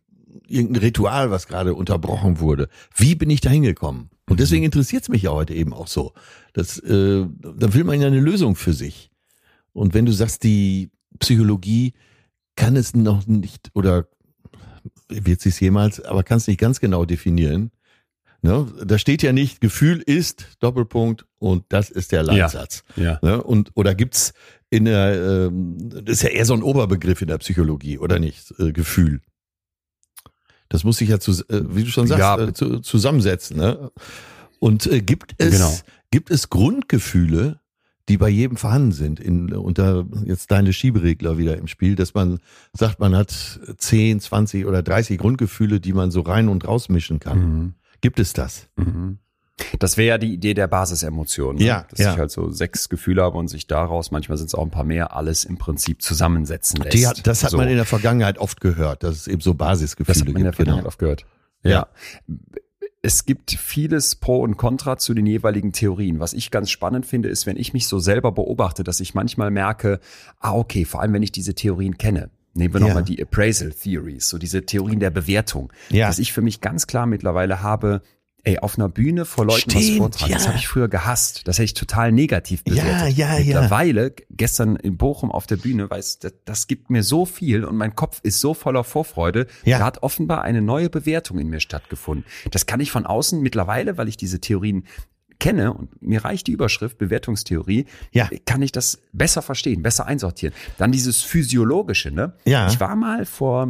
irgendein Ritual, was gerade unterbrochen wurde? Wie bin ich da hingekommen? Und deswegen interessiert es mich ja heute eben auch so. Das, äh, da will man ja eine Lösung für sich. Und wenn du sagst, die Psychologie kann es noch nicht oder wird sie es jemals, aber kann es nicht ganz genau definieren. Ne? Da steht ja nicht, Gefühl ist Doppelpunkt und das ist der Leitsatz. Ja. Ne? Und oder gibt's in der, ähm, das ist ja eher so ein Oberbegriff in der Psychologie, oder nicht? Äh, Gefühl. Das muss sich ja, zu, äh, wie du schon sagst, Ja. äh, zu, zusammensetzen. Ne? Und äh, gibt es Genau. gibt es Grundgefühle, die bei jedem vorhanden sind? In, unter jetzt deine Schieberegler wieder im Spiel, dass man sagt, man hat 10, 20 oder 30 Grundgefühle, die man so rein und rausmischen kann. Mhm. Gibt es das? Mhm. Das wäre ja die Idee der Basisemotionen. Ne? Ja, Dass ja. ich halt so sechs Gefühle habe und sich daraus, manchmal sind es auch ein paar mehr, alles im Prinzip zusammensetzen lässt. Hat, das hat so. man in der Vergangenheit oft gehört, dass es eben so Basisgefühle Das hat man in der gibt. genau. Vergangenheit oft gehört. Ja. Es gibt vieles Pro und Contra zu den jeweiligen Theorien. Was ich ganz spannend finde, ist, wenn ich mich so selber beobachte, dass ich manchmal merke, ah, okay, vor allem wenn ich diese Theorien kenne. Nehmen wir Ja. nochmal die Appraisal Theories, so diese Theorien der Bewertung. Ja. Dass ich für mich ganz klar mittlerweile habe, ey, auf einer Bühne vor Leuten was Stimmt, vortragen. Das ja. habe ich früher gehasst. Das hätte ich total negativ bewertet. Ja, ja, ja. Mittlerweile, gestern in Bochum auf der Bühne, weiß, das, das gibt mir so viel und mein Kopf ist so voller Vorfreude. Ja. Da hat offenbar eine neue Bewertung in mir stattgefunden. Das kann ich von außen mittlerweile, weil ich diese Theorien kenne und mir reicht die Überschrift Bewertungstheorie, Ja. kann ich das besser verstehen, besser einsortieren. Dann dieses physiologische, ne? Ja. Ich war mal vor,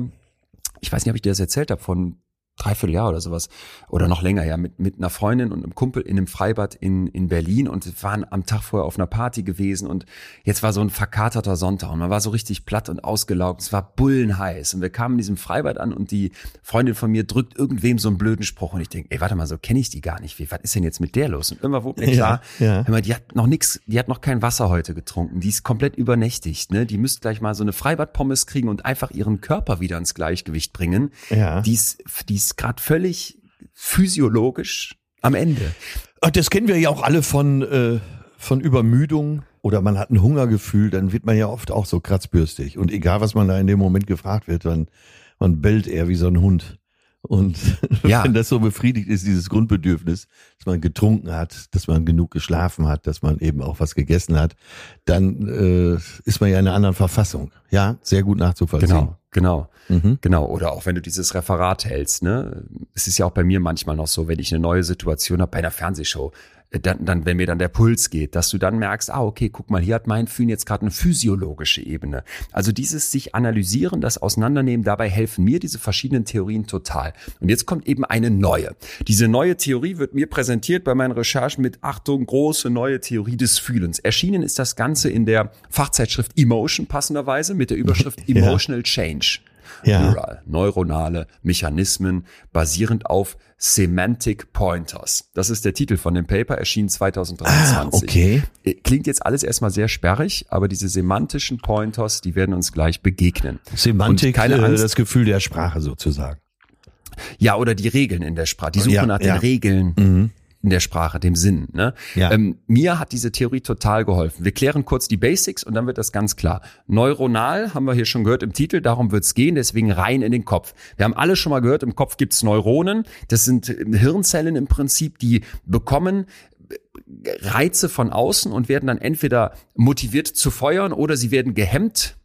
ich weiß nicht, ob ich dir das erzählt habe, von dreiviertel Jahr oder sowas oder noch länger, ja, mit, mit einer Freundin und einem Kumpel in einem Freibad in, in Berlin und wir waren am Tag vorher auf einer Party gewesen und jetzt war so ein verkaterter Sonntag und man war so richtig platt und ausgelaugt. Es war bullenheiß und wir kamen in diesem Freibad an und die Freundin von mir drückt irgendwem so einen blöden Spruch und ich denke, ey, warte mal, so kenne ich die gar nicht. Wie, was ist denn jetzt mit der los? Und irgendwann wurde mir Ja, klar, ja. hör mal, die hat noch nix, die hat noch kein Wasser heute getrunken. Die ist komplett übernächtigt, ne? Die müsste gleich mal so eine Freibadpommes kriegen und einfach ihren Körper wieder ins Gleichgewicht bringen. Ja. Die ist, die ist gerade völlig physiologisch am Ende. Ach, Das kennen wir ja auch alle von, äh, von Übermüdung oder man hat ein Hungergefühl, dann wird man ja oft auch so kratzbürstig. Und egal, was man da in dem Moment gefragt wird, dann man bellt eher wie so ein Hund. Und Ja. wenn das so befriedigt ist, dieses Grundbedürfnis, dass man getrunken hat, dass man genug geschlafen hat, dass man eben auch was gegessen hat, dann äh, ist man ja in einer anderen Verfassung. Ja, sehr gut nachzuvollziehen. Genau, genau. Mhm. Genau, oder auch wenn du dieses Referat hältst, ne? Es ist ja auch bei mir manchmal noch so, wenn ich eine neue Situation habe bei einer Fernsehshow, dann, dann, wenn mir dann der Puls geht, dass du dann merkst, ah, okay, guck mal, hier hat mein Fühlen jetzt gerade eine physiologische Ebene. Also dieses sich analysieren, das Auseinandernehmen, dabei helfen mir diese verschiedenen Theorien total. Und jetzt kommt eben eine neue. Diese neue Theorie wird mir präsentiert bei meinen Recherchen mit Achtung, große neue Theorie des Fühlens. Erschienen ist das Ganze in der Fachzeitschrift Emotion passenderweise mit der Überschrift Ja. Emotional Change. Ja. Neural, neuronale Mechanismen basierend auf Semantic Pointers. Das ist der Titel von dem Paper, erschien 2023. Ah, okay. Äh, Klingt jetzt alles erstmal sehr sperrig, aber diese semantischen Pointers, die werden uns gleich begegnen. Semantik, keine äh, Angst. das Gefühl der Sprache sozusagen. Ja, oder die Regeln in der Sprache, die Suche Ja, nach ja. den Regeln Mhm. In der Sprache, dem Sinn. Ne? Ja. Ähm, mir hat diese Theorie total geholfen. Wir klären kurz die Basics und dann wird das ganz klar. Neuronal haben wir hier schon gehört im Titel, darum wird's gehen, deswegen rein in den Kopf. Wir haben alle schon mal gehört, im Kopf gibt's Neuronen. Das sind äh, Hirnzellen im Prinzip, die bekommen äh, Reize von außen und werden dann entweder motiviert zu feuern oder sie werden gehemmt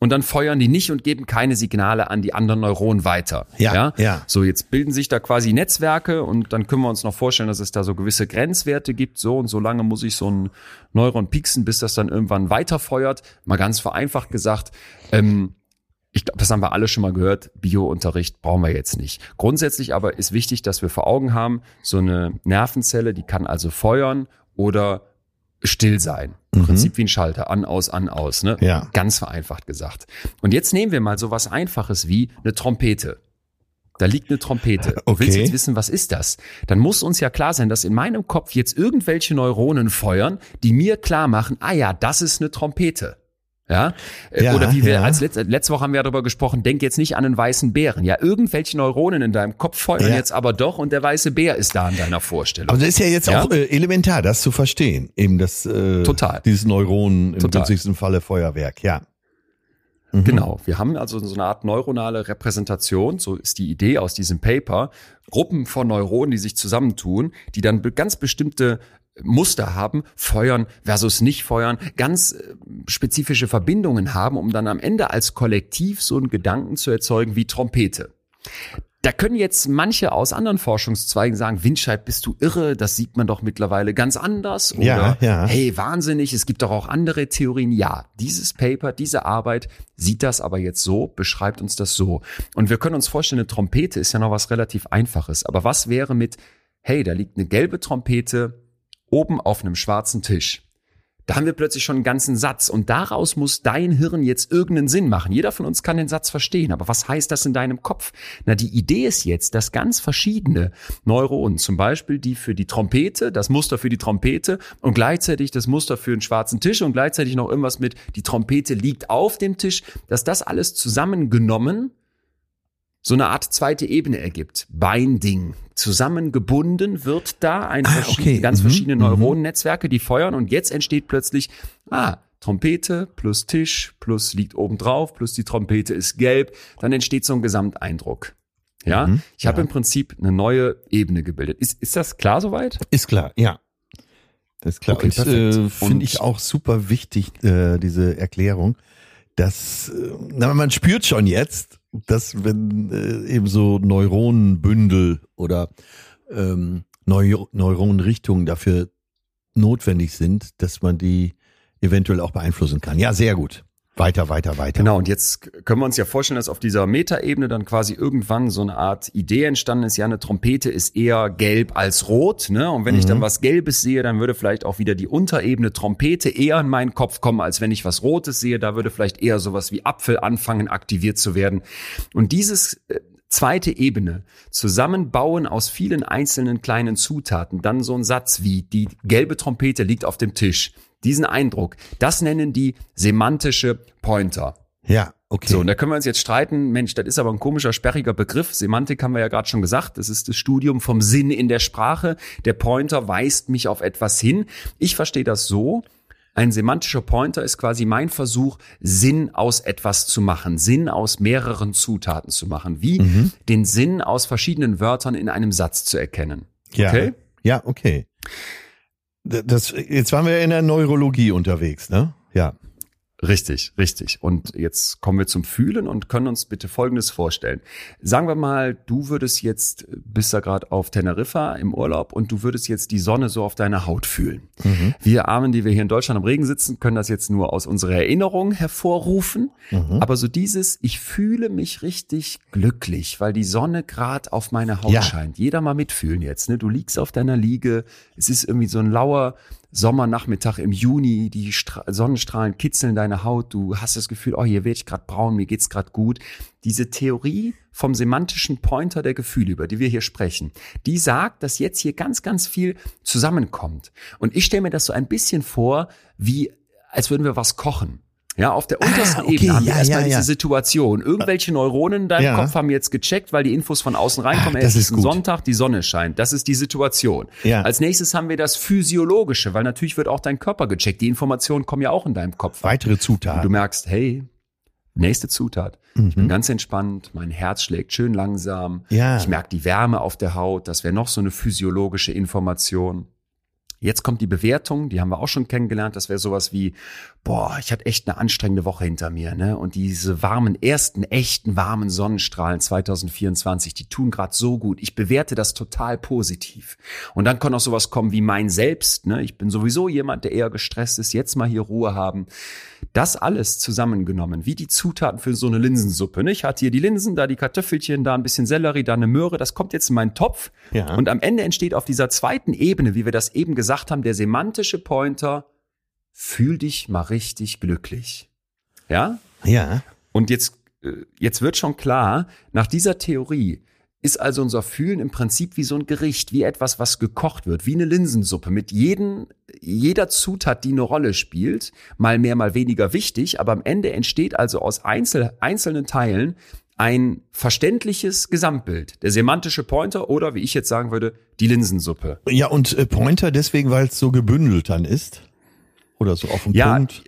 und dann feuern die nicht und geben keine Signale an die anderen Neuronen weiter. Ja, ja. So, jetzt bilden sich da quasi Netzwerke und dann können wir uns noch vorstellen, dass es da so gewisse Grenzwerte gibt. So und so lange muss ich so ein Neuron pieksen, bis das dann irgendwann weiterfeuert. Mal ganz vereinfacht gesagt. Ähm, ich glaube, das haben wir alle schon mal gehört. Biounterricht brauchen wir jetzt nicht. Grundsätzlich aber ist wichtig, dass wir vor Augen haben, so eine Nervenzelle, die kann also feuern oder still sein. Im Prinzip wie ein Schalter. An, aus, an, aus. Ne? Ja. Ganz vereinfacht gesagt. Und jetzt nehmen wir mal so was Einfaches wie eine Trompete. Da liegt eine Trompete. Du willst Okay. jetzt wissen, was ist das? Dann muss uns ja klar sein, dass in meinem Kopf jetzt irgendwelche Neuronen feuern, die mir klar machen, ah ja, das ist eine Trompete. Ja? Äh, Ja, Oder wie wir ja. als letzte, letzte Woche haben wir darüber gesprochen, denk jetzt nicht an einen weißen Bären. Ja, irgendwelche Neuronen in deinem Kopf feuern Ja. jetzt aber doch und der weiße Bär ist da in deiner Vorstellung. Aber das ist ja jetzt auch äh, elementar, das zu verstehen. Eben das, äh, Total. dieses Neuronen, im Total. günstigsten Falle Feuerwerk, ja. Mhm. Genau, wir haben also so eine Art neuronale Repräsentation, so ist die Idee aus diesem Paper, Gruppen von Neuronen, die sich zusammentun, die dann ganz bestimmte Muster haben, feuern versus nicht feuern, ganz äh, spezifische Verbindungen haben, um dann am Ende als Kollektiv so einen Gedanken zu erzeugen wie Trompete. Da können jetzt manche aus anderen Forschungszweigen sagen, Windscheid, bist du irre? Das sieht man doch mittlerweile ganz anders. Oder, Ja, ja. hey, wahnsinnig, es gibt doch auch andere Theorien. Ja, dieses Paper, diese Arbeit sieht das aber jetzt so, beschreibt uns das so. Und wir können uns vorstellen, eine Trompete ist ja noch was relativ Einfaches. Aber was wäre mit, hey, da liegt eine gelbe Trompete oben auf einem schwarzen Tisch? Da haben wir plötzlich schon einen ganzen Satz und daraus muss dein Hirn jetzt irgendeinen Sinn machen. Jeder von uns kann den Satz verstehen, aber was heißt das in deinem Kopf? Na, die Idee ist jetzt, dass ganz verschiedene Neuronen, zum Beispiel die für die Trompete, das Muster für die Trompete und gleichzeitig das Muster für einen schwarzen Tisch und gleichzeitig noch irgendwas mit, die Trompete liegt auf dem Tisch, dass das alles zusammengenommen so eine Art zweite Ebene ergibt. Binding. Zusammengebunden wird da ein Ah, verschied- okay. ganz Mhm, verschiedene mhm. Neuronennetzwerke, die feuern und jetzt entsteht plötzlich, ah, Trompete plus Tisch plus liegt oben drauf plus die Trompete ist gelb, dann entsteht so ein Gesamteindruck. Ja, Mhm, ich habe ja. im Prinzip eine neue Ebene gebildet. Ist, ist das klar soweit? Ist klar, ja. Das ist klar. Okay, und äh, finde ich auch super wichtig, äh, diese Erklärung, dass äh, man spürt schon jetzt, dass wenn äh, eben so Neuronenbündel oder ähm, Neu Neuronenrichtungen dafür notwendig sind, dass man die eventuell auch beeinflussen kann. Ja, sehr gut. Weiter, weiter, weiter. Genau, und jetzt können wir uns ja vorstellen, dass auf dieser Metaebene dann quasi irgendwann so eine Art Idee entstanden ist, ja, eine Trompete ist eher gelb als rot, ne? Und wenn ich dann was Gelbes sehe, dann würde vielleicht auch wieder die Unterebene Trompete eher in meinen Kopf kommen, als wenn ich was Rotes sehe, da würde vielleicht eher sowas wie Apfel anfangen, aktiviert zu werden. Und dieses äh, zweite Ebene, Zusammenbauen aus vielen einzelnen kleinen Zutaten, dann so ein Satz wie die gelbe Trompete liegt auf dem Tisch. Diesen Eindruck, das nennen die semantische Pointer. Ja, okay. So, und da können wir uns jetzt streiten, Mensch, das ist aber ein komischer, sperriger Begriff. Semantik haben wir ja gerade schon gesagt, das ist das Studium vom Sinn in der Sprache. Der Pointer weist mich auf etwas hin. Ich verstehe das so, ein semantischer Pointer ist quasi mein Versuch, Sinn aus etwas zu machen, Sinn aus mehreren Zutaten zu machen, wie Mhm. den Sinn aus verschiedenen Wörtern in einem Satz zu erkennen. Ja. Okay? Ja, okay. Das, jetzt waren wir in der Neurologie unterwegs, ne? Ja. Richtig, richtig. Und jetzt kommen wir zum Fühlen und können uns bitte Folgendes vorstellen. Sagen wir mal, du würdest jetzt, bist da gerade auf Teneriffa im Urlaub und du würdest jetzt die Sonne so auf deiner Haut fühlen. Wir Armen, die wir hier in Deutschland am Regen sitzen, können das jetzt nur aus unserer Erinnerung hervorrufen. Aber so dieses, ich fühle mich richtig glücklich, weil die Sonne gerade auf meine Haut Ja. scheint. Jeder mal mitfühlen jetzt. Ne? Du liegst auf deiner Liege, es ist irgendwie so ein lauer Sommernachmittag im Juni, die Stra Sonnenstrahlen kitzeln deine Haut, du hast das Gefühl, oh, hier werde ich gerade braun, mir geht's gerade gut. Diese Theorie vom semantischen Pointer der Gefühle, über die wir hier sprechen, die sagt, dass jetzt hier ganz, ganz viel zusammenkommt. Und ich stelle mir das so ein bisschen vor, wie als würden wir was kochen. Ja, auf der untersten Ah, okay, Ebene haben wir ja, erstmal ja, diese ja. Situation. Irgendwelche Neuronen in deinem. Kopf haben jetzt gecheckt, weil die Infos von außen reinkommen. Ah, es ist ist. Sonntag, die Sonne scheint. Das ist die Situation. Ja. Als nächstes haben wir das Physiologische, weil natürlich wird auch dein Körper gecheckt. Die Informationen kommen ja auch in deinem Kopf. Weitere Und du Zutaten. merkst, hey, nächste Zutat. Ich bin ganz entspannt, mein Herz schlägt schön langsam. Mhm. Ja. Ich merke die Wärme auf der Haut. Das wäre noch so eine physiologische Information. Jetzt kommt die Bewertung, die haben wir auch schon kennengelernt. Das wäre sowas wie, boah, ich hatte echt eine anstrengende Woche hinter mir, ne? Und diese warmen, ersten echten warmen Sonnenstrahlen 2024, die tun gerade so gut. Ich bewerte das total positiv. Und dann kann auch sowas kommen wie mein Selbst, ne? Ich bin sowieso jemand, der eher gestresst ist, jetzt mal hier Ruhe haben. Das alles zusammengenommen, wie die Zutaten für so eine Linsensuppe. Ne? Ich hatte hier die Linsen, da die Kartoffelchen, da ein bisschen Sellerie, da eine Möhre. Das kommt jetzt in meinen Topf. Ja. Und am Ende entsteht auf dieser zweiten Ebene, wie wir das eben gesagt gesagt haben, der semantische Pointer, fühl dich mal richtig glücklich. Ja? Ja. Und jetzt, äh, jetzt wird schon klar, nach dieser Theorie ist also unser Fühlen im Prinzip wie so ein Gericht, wie etwas, was gekocht wird, wie eine Linsensuppe mit jeden, jeder Zutat, die eine Rolle spielt, mal mehr, mal weniger wichtig, aber am Ende entsteht also aus einzel, einzelnen Teilen ein verständliches Gesamtbild. Der semantische Pointer oder, wie ich jetzt sagen würde, die Linsensuppe. Ja, und äh, Pointer deswegen, weil es so gebündelt dann ist? Oder so auf den Ja, Punkt?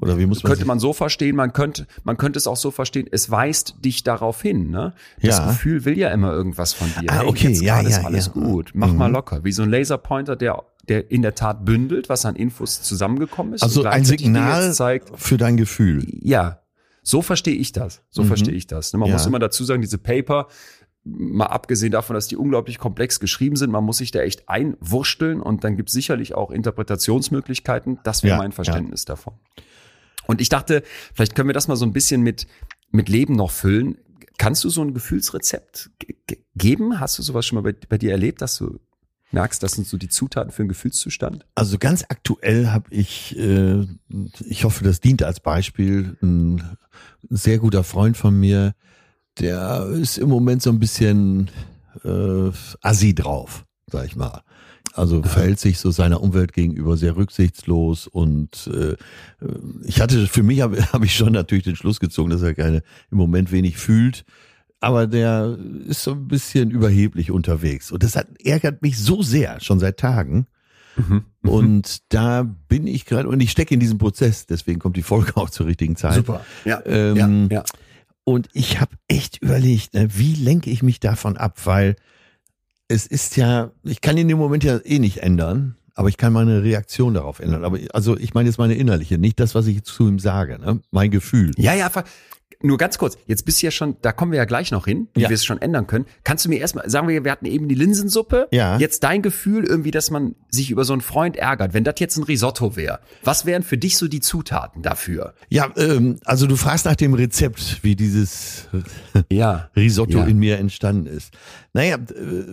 Oder wie muss man könnte man so verstehen, man könnte, man könnte es auch so verstehen, es weist dich darauf hin, ne? Das Ja. Gefühl will ja immer irgendwas von dir. Ah, Hey, okay, jetzt ja, gerade ist ja, alles ja. gut. Mach Mhm. mal locker. Wie so ein Laserpointer, der, der in der Tat bündelt, was an Infos zusammengekommen ist. Also ein Signal zeigt, für dein Gefühl. ja, so verstehe ich das. So Mhm. verstehe ich das. Ne, Man Ja. muss immer dazu sagen, diese Paper, mal abgesehen davon, dass die unglaublich komplex geschrieben sind, man muss sich da echt einwursteln und dann gibt es sicherlich auch Interpretationsmöglichkeiten. Das wäre Ja, mein Verständnis davon. Und ich dachte, vielleicht können wir das mal so ein bisschen mit, mit Leben noch füllen. Kannst du so ein Gefühlsrezept ge- ge- geben? Hast du sowas schon mal bei, bei dir erlebt, dass du merkst, das sind so die Zutaten für einen Gefühlszustand? Also ganz aktuell habe ich, äh, ich hoffe, das dient als Beispiel, ein sehr guter Freund von mir, der ist im Moment so ein bisschen äh, assi drauf, sag ich mal. Also verhält sich so seiner Umwelt gegenüber sehr rücksichtslos und äh, ich hatte für mich habe hab ich schon natürlich den Schluss gezogen, dass er keine im Moment wenig fühlt, aber der ist so ein bisschen überheblich unterwegs und das hat, ärgert mich so sehr schon seit Tagen. Mhm. Und da bin ich gerade, und ich stecke in diesem Prozess, deswegen kommt die Folge auch zur richtigen Zeit. Ja. Ähm, ja. Und ich habe echt überlegt, ne, wie lenke ich mich davon ab, weil es ist ja, ich kann in dem Moment ja eh nicht ändern, aber ich kann meine Reaktion darauf ändern. Aber also ich meine jetzt meine innerliche, nicht das, was ich zu ihm sage, ne? mein Gefühl. Ja, ja, nur ganz kurz. Jetzt bist du ja schon, da kommen wir ja gleich noch hin, wie Ja. wir es schon ändern können. Kannst du mir erstmal, sagen wir, wir hatten eben die Linsensuppe. Ja. Jetzt dein Gefühl irgendwie, dass man sich über so einen Freund ärgert. Wenn das jetzt ein Risotto wäre, was wären für dich so die Zutaten dafür? Ja, ähm, also du fragst nach dem Rezept, wie dieses Ja. Risotto Ja. in mir entstanden ist. Naja, äh,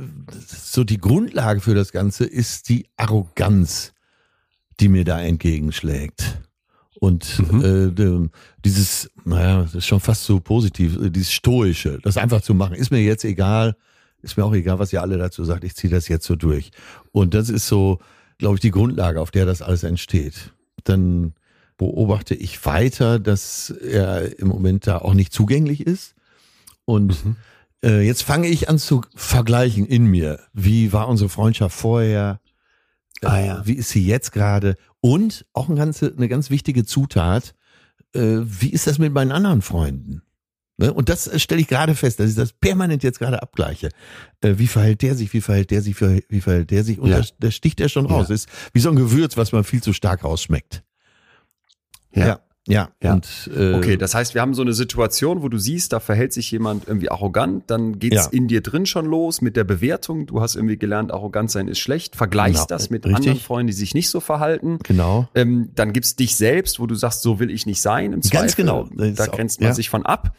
so die Grundlage für das Ganze ist die Arroganz, die mir da entgegenschlägt. Und äh, de- dieses, naja, das ist schon fast so positiv, äh, dieses Stoische, das einfach zu machen, ist mir jetzt egal, ist mir auch egal, was ihr alle dazu sagt, ich ziehe das jetzt so durch. Und das ist so, glaube ich, die Grundlage, auf der das alles entsteht. Dann beobachte ich weiter, dass er im Moment da auch nicht zugänglich ist. Und äh, jetzt fange ich an zu vergleichen in mir. Wie war unsere Freundschaft vorher? Ah, ja. Wie ist sie jetzt gerade? Und auch eine, ganze, eine ganz wichtige Zutat, äh, wie ist das mit meinen anderen Freunden? Ne? Und das äh, stelle ich gerade fest, dass ich das permanent jetzt gerade abgleiche. Äh, wie verhält der sich, wie verhält der sich, wie verhält der sich? Und Ja. da, da sticht er schon raus. Ist wie so ein Gewürz, was man viel zu stark rausschmeckt. Ja, ja. Ja. Und, äh, Okay, das heißt, wir haben so eine Situation, wo du siehst, da verhält sich jemand irgendwie arrogant, dann geht's Ja. in dir drin schon los mit der Bewertung. Du hast irgendwie gelernt, arrogant sein ist schlecht, vergleichst Genau, das mit richtig. anderen Freunden, die sich nicht so verhalten. Genau. Ähm, dann gibt's dich selbst, wo du sagst, so will ich nicht sein. Im Zweifel, Ganz genau. Das Da auch- grenzt man ja. sich von ab.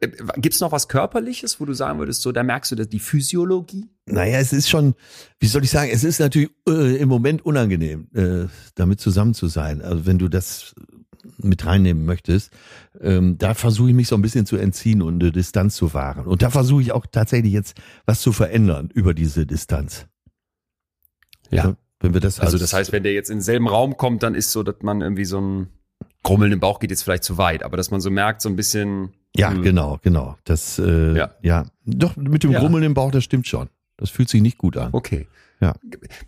Äh, Gibt's noch was Körperliches, wo du sagen würdest, so, da merkst du das, die Physiologie? Naja, es ist schon, wie soll ich sagen, es ist natürlich äh, im Moment unangenehm, äh, damit zusammen zu sein. Also wenn du das mit reinnehmen möchtest, ähm, da versuche ich mich so ein bisschen zu entziehen und eine Distanz zu wahren. Und da versuche ich auch tatsächlich jetzt was zu verändern über diese Distanz. Wenn wir das Also als- das heißt, wenn der jetzt in denselben Raum kommt, dann ist so, dass man irgendwie so ein Grummeln im Bauch geht jetzt vielleicht zu weit, aber dass man so merkt, so ein bisschen. ja, hm, genau, genau. Das, äh, Ja. ja. Doch, mit dem Ja. Grummeln im Bauch, das stimmt schon. Das fühlt sich nicht gut an. Okay. Ja.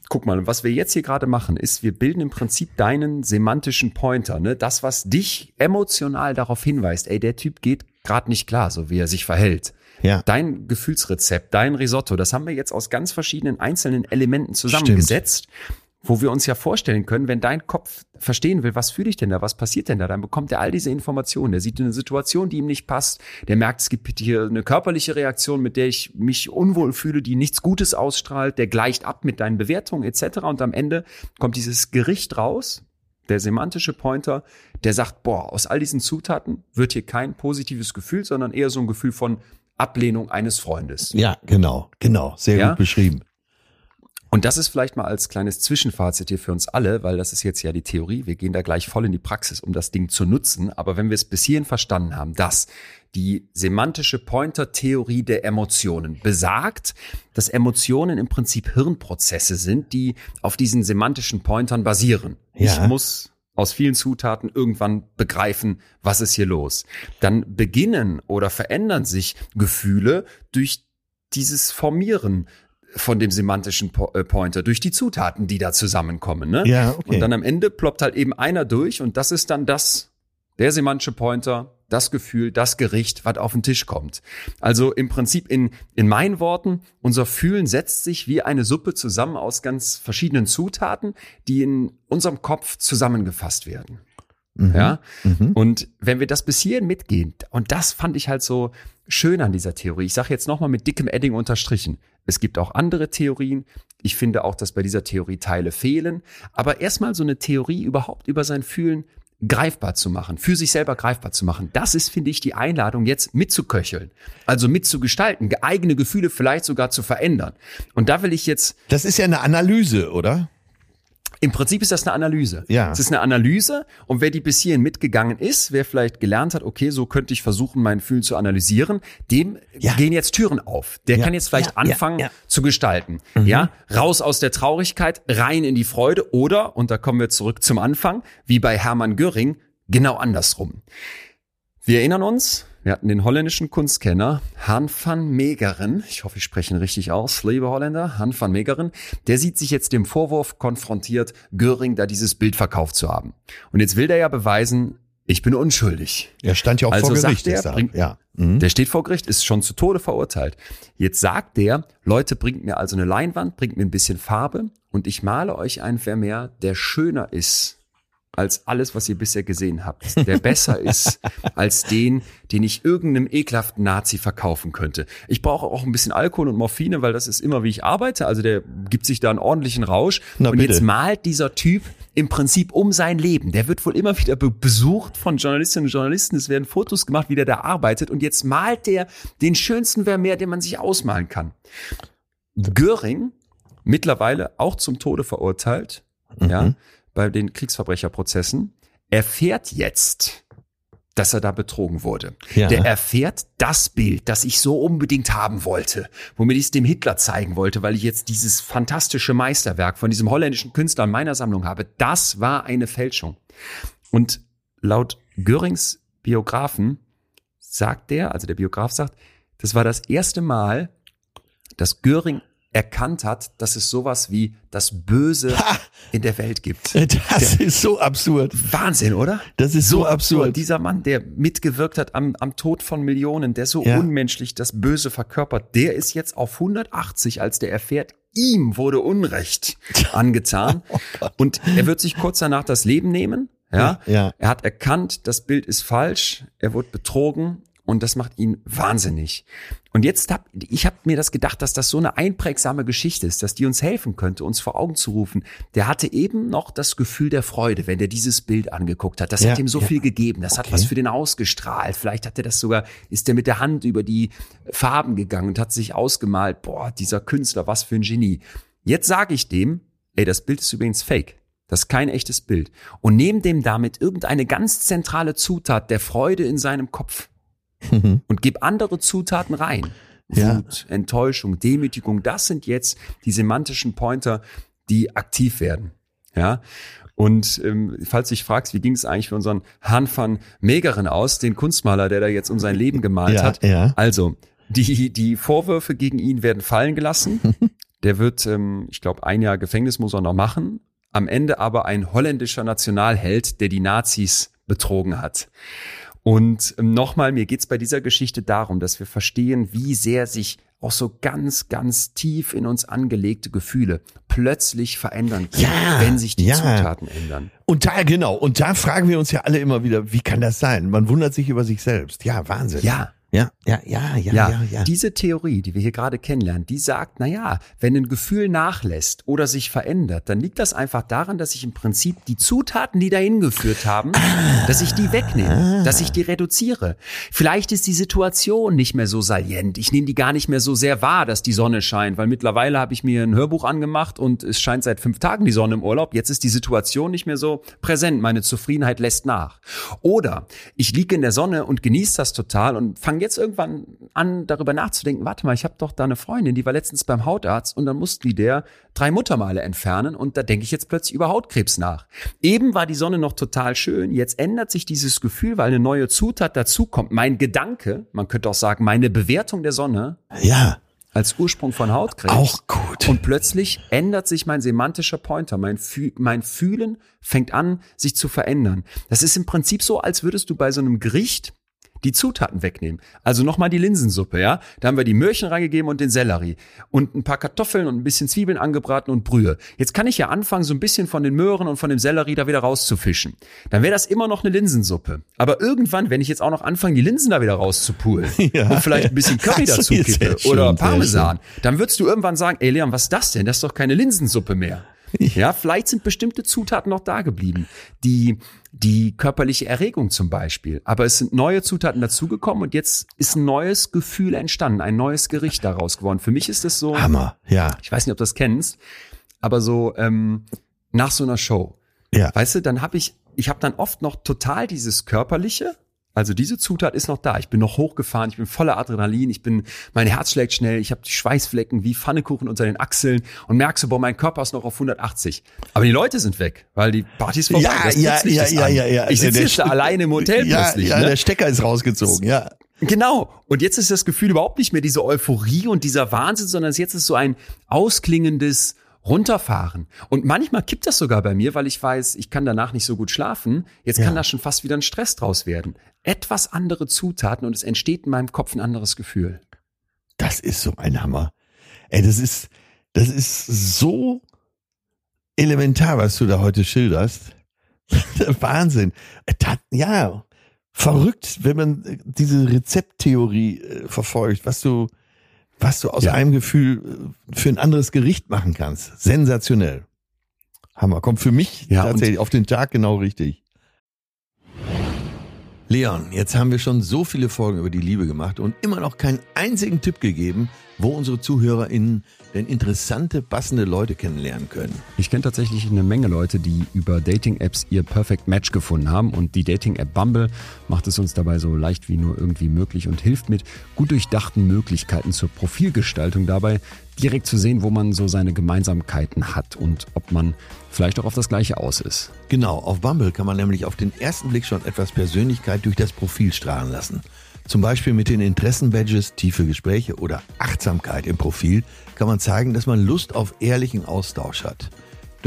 Guck mal, was wir jetzt hier gerade machen, ist, wir bilden im Prinzip deinen semantischen Pointer, ne? Das, was dich emotional darauf hinweist, ey, der Typ geht gerade nicht klar, so wie er sich verhält. Ja. Dein Gefühlsrezept, dein Risotto, das haben wir jetzt aus ganz verschiedenen einzelnen Elementen zusammengesetzt, wo wir uns ja vorstellen können, wenn dein Kopf verstehen will, was fühle ich denn da, was passiert denn da, dann bekommt er all diese Informationen. Der sieht eine Situation, die ihm nicht passt, der merkt, es gibt hier eine körperliche Reaktion, mit der ich mich unwohl fühle, die nichts Gutes ausstrahlt, der gleicht ab mit deinen Bewertungen etc. Und am Ende kommt dieses Gericht raus, der semantische Pointer, der sagt, boah, aus all diesen Zutaten wird hier kein positives Gefühl, sondern eher so ein Gefühl von Ablehnung eines Freundes. Ja, genau, genau. Sehr Ja? gut beschrieben. Und das ist vielleicht mal als kleines Zwischenfazit hier für uns alle, weil das ist jetzt ja die Theorie. Wir gehen da gleich voll in die Praxis, um das Ding zu nutzen. Aber wenn wir es bis hierhin verstanden haben, dass die semantische Pointer-Theorie der Emotionen besagt, dass Emotionen im Prinzip Hirnprozesse sind, die auf diesen semantischen Pointern basieren. Ja. Ich muss aus vielen Zutaten irgendwann begreifen, was ist hier los. Dann beginnen oder verändern sich Gefühle durch dieses Formieren von dem semantischen Po- äh, Pointer, durch die Zutaten, die da zusammenkommen. Ne? Ja, okay. Und dann am Ende ploppt halt eben einer durch und das ist dann das, der semantische Pointer, das Gefühl, das Gericht, was auf den Tisch kommt. Also im Prinzip in, in meinen Worten, unser Fühlen setzt sich wie eine Suppe zusammen aus ganz verschiedenen Zutaten, die in unserem Kopf zusammengefasst werden. Mhm. Ja. Mhm. Und wenn wir das bis hierhin mitgehen, und das fand ich halt so schön an dieser Theorie. Ich sage jetzt nochmal mit dickem Edding unterstrichen. Es gibt auch andere Theorien. Ich finde auch, dass bei dieser Theorie Teile fehlen. Aber erstmal so eine Theorie überhaupt über sein Fühlen greifbar zu machen, für sich selber greifbar zu machen. Das ist, finde ich, die Einladung, jetzt mitzuköcheln. Also mitzugestalten, eigene Gefühle vielleicht sogar zu verändern. Und da will ich jetzt Das ist ja eine Analyse, oder? Im Prinzip ist das eine Analyse. Ja. Es ist eine Analyse und wer die bis hierhin mitgegangen ist, wer vielleicht gelernt hat, okay, so könnte ich versuchen, mein Fühlen zu analysieren, dem Ja. gehen jetzt Türen auf. Der Ja. kann jetzt vielleicht Ja, anfangen ja. Mhm. zu gestalten. Ja, raus aus der Traurigkeit, rein in die Freude oder, und da kommen wir zurück zum Anfang, wie bei Hermann Göring, genau andersrum. Wir erinnern uns, wir hatten den holländischen Kunstkenner Han van Meegeren, ich hoffe, ich spreche ihn richtig aus, liebe Holländer, Han van Meegeren, der sieht sich jetzt dem Vorwurf konfrontiert, Göring da dieses Bild verkauft zu haben. Und jetzt will der ja beweisen, ich bin unschuldig. Er stand ja auch Also vor Gericht. er, deshalb. bringt- ja. Mhm. Der steht vor Gericht, ist schon zu Tode verurteilt. Jetzt sagt der, Leute, bringt mir also eine Leinwand, bringt mir ein bisschen Farbe und ich male euch einen Vermeer, der schöner ist als alles, was ihr bisher gesehen habt. Der besser ist als den, den ich irgendeinem ekelhaften Nazi verkaufen könnte. Ich brauche auch ein bisschen Alkohol und Morphine, weil das ist immer, wie ich arbeite. Also der gibt sich da einen ordentlichen Rausch. Na, und bitte. jetzt malt dieser Typ im Prinzip um sein Leben. Der wird wohl immer wieder be besucht von Journalistinnen und Journalisten. Es werden Fotos gemacht, wie der da arbeitet. Und jetzt malt der den schönsten Vermeer, den man sich ausmalen kann. Göring, mittlerweile auch zum Tode verurteilt, ja, bei den Kriegsverbrecherprozessen, erfährt jetzt, dass er da betrogen wurde. Ja. Der erfährt das Bild, das ich so unbedingt haben wollte, womit ich es dem Hitler zeigen wollte, weil ich jetzt dieses fantastische Meisterwerk von diesem holländischen Künstler in meiner Sammlung habe. Das war eine Fälschung. Und laut Görings Biografen sagt der, also der Biograf sagt, das war das erste Mal, dass Göring erkannt hat, dass es sowas wie das Böse in der Welt gibt. Das ist so absurd. Wahnsinn, oder? Das ist so absurd. Dieser Mann, der mitgewirkt hat am, am Tod von Millionen, der so Ja. unmenschlich das Böse verkörpert, der ist jetzt auf 180, als der erfährt, ihm wurde Unrecht angetan. und er wird sich kurz danach das Leben nehmen. Ja? Ja, ja. Er hat erkannt, das Bild ist falsch, er wurde betrogen und das macht ihn wahnsinnig. Und jetzt hab ich habe mir das gedacht, dass das so eine einprägsame Geschichte ist, dass die uns helfen könnte, uns vor Augen zu rufen. Der hatte eben noch das Gefühl der Freude, wenn der dieses Bild angeguckt hat. Das Ja, hat ihm so ja. viel gegeben. Das hat Okay. was für den ausgestrahlt. Vielleicht hat er das sogar, ist er mit der Hand über die Farben gegangen und hat sich ausgemalt. Boah, dieser Künstler, was für ein Genie. Jetzt sage ich dem, ey, das Bild ist übrigens fake. Das ist kein echtes Bild. Und nehme dem damit irgendeine ganz zentrale Zutat der Freude in seinem Kopf und gib andere Zutaten rein. Ja. Wut, Enttäuschung, Demütigung, das sind jetzt die semantischen Pointer, die aktiv werden. Ja. Und ähm, falls du dich fragst, wie ging es eigentlich für unseren Han van Meegeren aus, den Kunstmaler, der da jetzt um sein Leben gemalt Ja, hat? ja. Also, die, die Vorwürfe gegen ihn werden fallen gelassen. Der wird, ähm, ich glaube, ein Jahr Gefängnis muss er noch machen. Am Ende aber ein holländischer Nationalheld, der die Nazis betrogen hat. Und ähm, nochmal, mir geht's bei dieser Geschichte darum, dass wir verstehen, wie sehr sich auch so ganz, ganz tief in uns angelegte Gefühle plötzlich verändern können, Ja, wenn sich die ja. Zutaten ändern. Und da, genau, und da fragen wir uns ja alle immer wieder, wie kann das sein? Man wundert sich über sich selbst. Ja, Wahnsinn. Ja, Ja, ja, ja, ja, ja, ja. Diese Theorie, die wir hier gerade kennenlernen, die sagt, na ja, wenn ein Gefühl nachlässt oder sich verändert, dann liegt das einfach daran, dass ich im Prinzip die Zutaten, die dahin geführt haben, dass ich die wegnehme, dass ich die reduziere. Vielleicht ist die Situation nicht mehr so salient. Ich nehme die gar nicht mehr so sehr wahr, dass die Sonne scheint, weil mittlerweile habe ich mir ein Hörbuch angemacht und es scheint seit fünf Tagen die Sonne im Urlaub. Jetzt ist die Situation nicht mehr so präsent. Meine Zufriedenheit lässt nach. Oder ich liege in der Sonne und genieße das total und fange jetzt irgendwann an, darüber nachzudenken, warte mal, ich habe doch da eine Freundin, die war letztens beim Hautarzt und dann mussten die der drei Muttermale entfernen und da denke ich jetzt plötzlich über Hautkrebs nach. Eben war die Sonne noch total schön, jetzt ändert sich dieses Gefühl, weil eine neue Zutat dazukommt. Mein Gedanke, man könnte auch sagen, meine Bewertung der Sonne Ja, als Ursprung von Hautkrebs. auch gut. Und plötzlich ändert sich mein semantischer Pointer. Mein, Füh mein Fühlen fängt an, sich zu verändern. Das ist im Prinzip so, als würdest du bei so einem Gericht die Zutaten wegnehmen. Also nochmal die Linsensuppe, ja. Da haben wir die Möhrchen reingegeben und den Sellerie. Und ein paar Kartoffeln und ein bisschen Zwiebeln angebraten und Brühe. Jetzt kann ich ja anfangen, so ein bisschen von den Möhren und von dem Sellerie da wieder rauszufischen. Dann wäre das immer noch eine Linsensuppe. Aber irgendwann, wenn ich jetzt auch noch anfange, die Linsen da wieder rauszupulen Ja. und vielleicht ein bisschen Curry dazu kippe oder Parmesan, dann würdest du irgendwann sagen, ey Leon, was ist das denn? Das ist doch keine Linsensuppe mehr. Ja, vielleicht sind bestimmte Zutaten noch da geblieben. Die, die körperliche Erregung zum Beispiel. Aber es sind neue Zutaten dazugekommen und jetzt ist ein neues Gefühl entstanden, ein neues Gericht daraus geworden. Für mich ist es so, Hammer, ja, ich weiß nicht, ob du das kennst, aber so ähm, nach so einer Show. ja. Weißt du, dann habe ich, ich habe dann oft noch total dieses körperliche, also diese Zutat ist noch da. Ich bin noch hochgefahren, ich bin voller Adrenalin, ich bin, mein Herz schlägt schnell, ich habe die Schweißflecken wie Pfannekuchen unter den Achseln und merkst so, boah, mein Körper ist noch auf 180. Aber die Leute sind weg, weil die Party ist vorbei. Ja, Das ja, ja, ja, ja, ja. Ich sitze St- alleine im Hotel ja, plötzlich. ja, ne? der Stecker ist rausgezogen, ja. Genau. Und jetzt ist das Gefühl überhaupt nicht mehr diese Euphorie und dieser Wahnsinn, sondern jetzt ist so ein ausklingendes Runterfahren. Und manchmal kippt das sogar bei mir, weil ich weiß, ich kann danach nicht so gut schlafen. Jetzt Ja. kann da schon fast wieder ein Stress draus werden. Etwas andere Zutaten und es entsteht in meinem Kopf ein anderes Gefühl. Das ist so ein Hammer. Ey, das ist, das ist so elementar, was du da heute schilderst. Wahnsinn. Ja, verrückt, wenn man äh, diese Rezepttheorie äh, verfolgt, was du, was du aus Ja. einem Gefühl äh, für ein anderes Gericht machen kannst. Sensationell. Hammer. Kommt für mich Ja, tatsächlich auf den Tag genau richtig. Leon, jetzt haben wir schon so viele Folgen über die Liebe gemacht und immer noch keinen einzigen Tipp gegeben, wo unsere ZuhörerInnen denn interessante, passende Leute kennenlernen können. Ich kenne tatsächlich eine Menge Leute, die über Dating-Apps ihr Perfect Match gefunden haben und die Dating-App Bumble macht es uns dabei so leicht wie nur irgendwie möglich und hilft mit gut durchdachten Möglichkeiten zur Profilgestaltung dabei, direkt zu sehen, wo man so seine Gemeinsamkeiten hat und ob man vielleicht auch auf das Gleiche aus ist. Genau, auf Bumble kann man nämlich auf den ersten Blick schon etwas Persönlichkeit durch das Profil strahlen lassen. Zum Beispiel mit den Interessenbadges, tiefe Gespräche oder Achtsamkeit im Profil kann man zeigen, dass man Lust auf ehrlichen Austausch hat.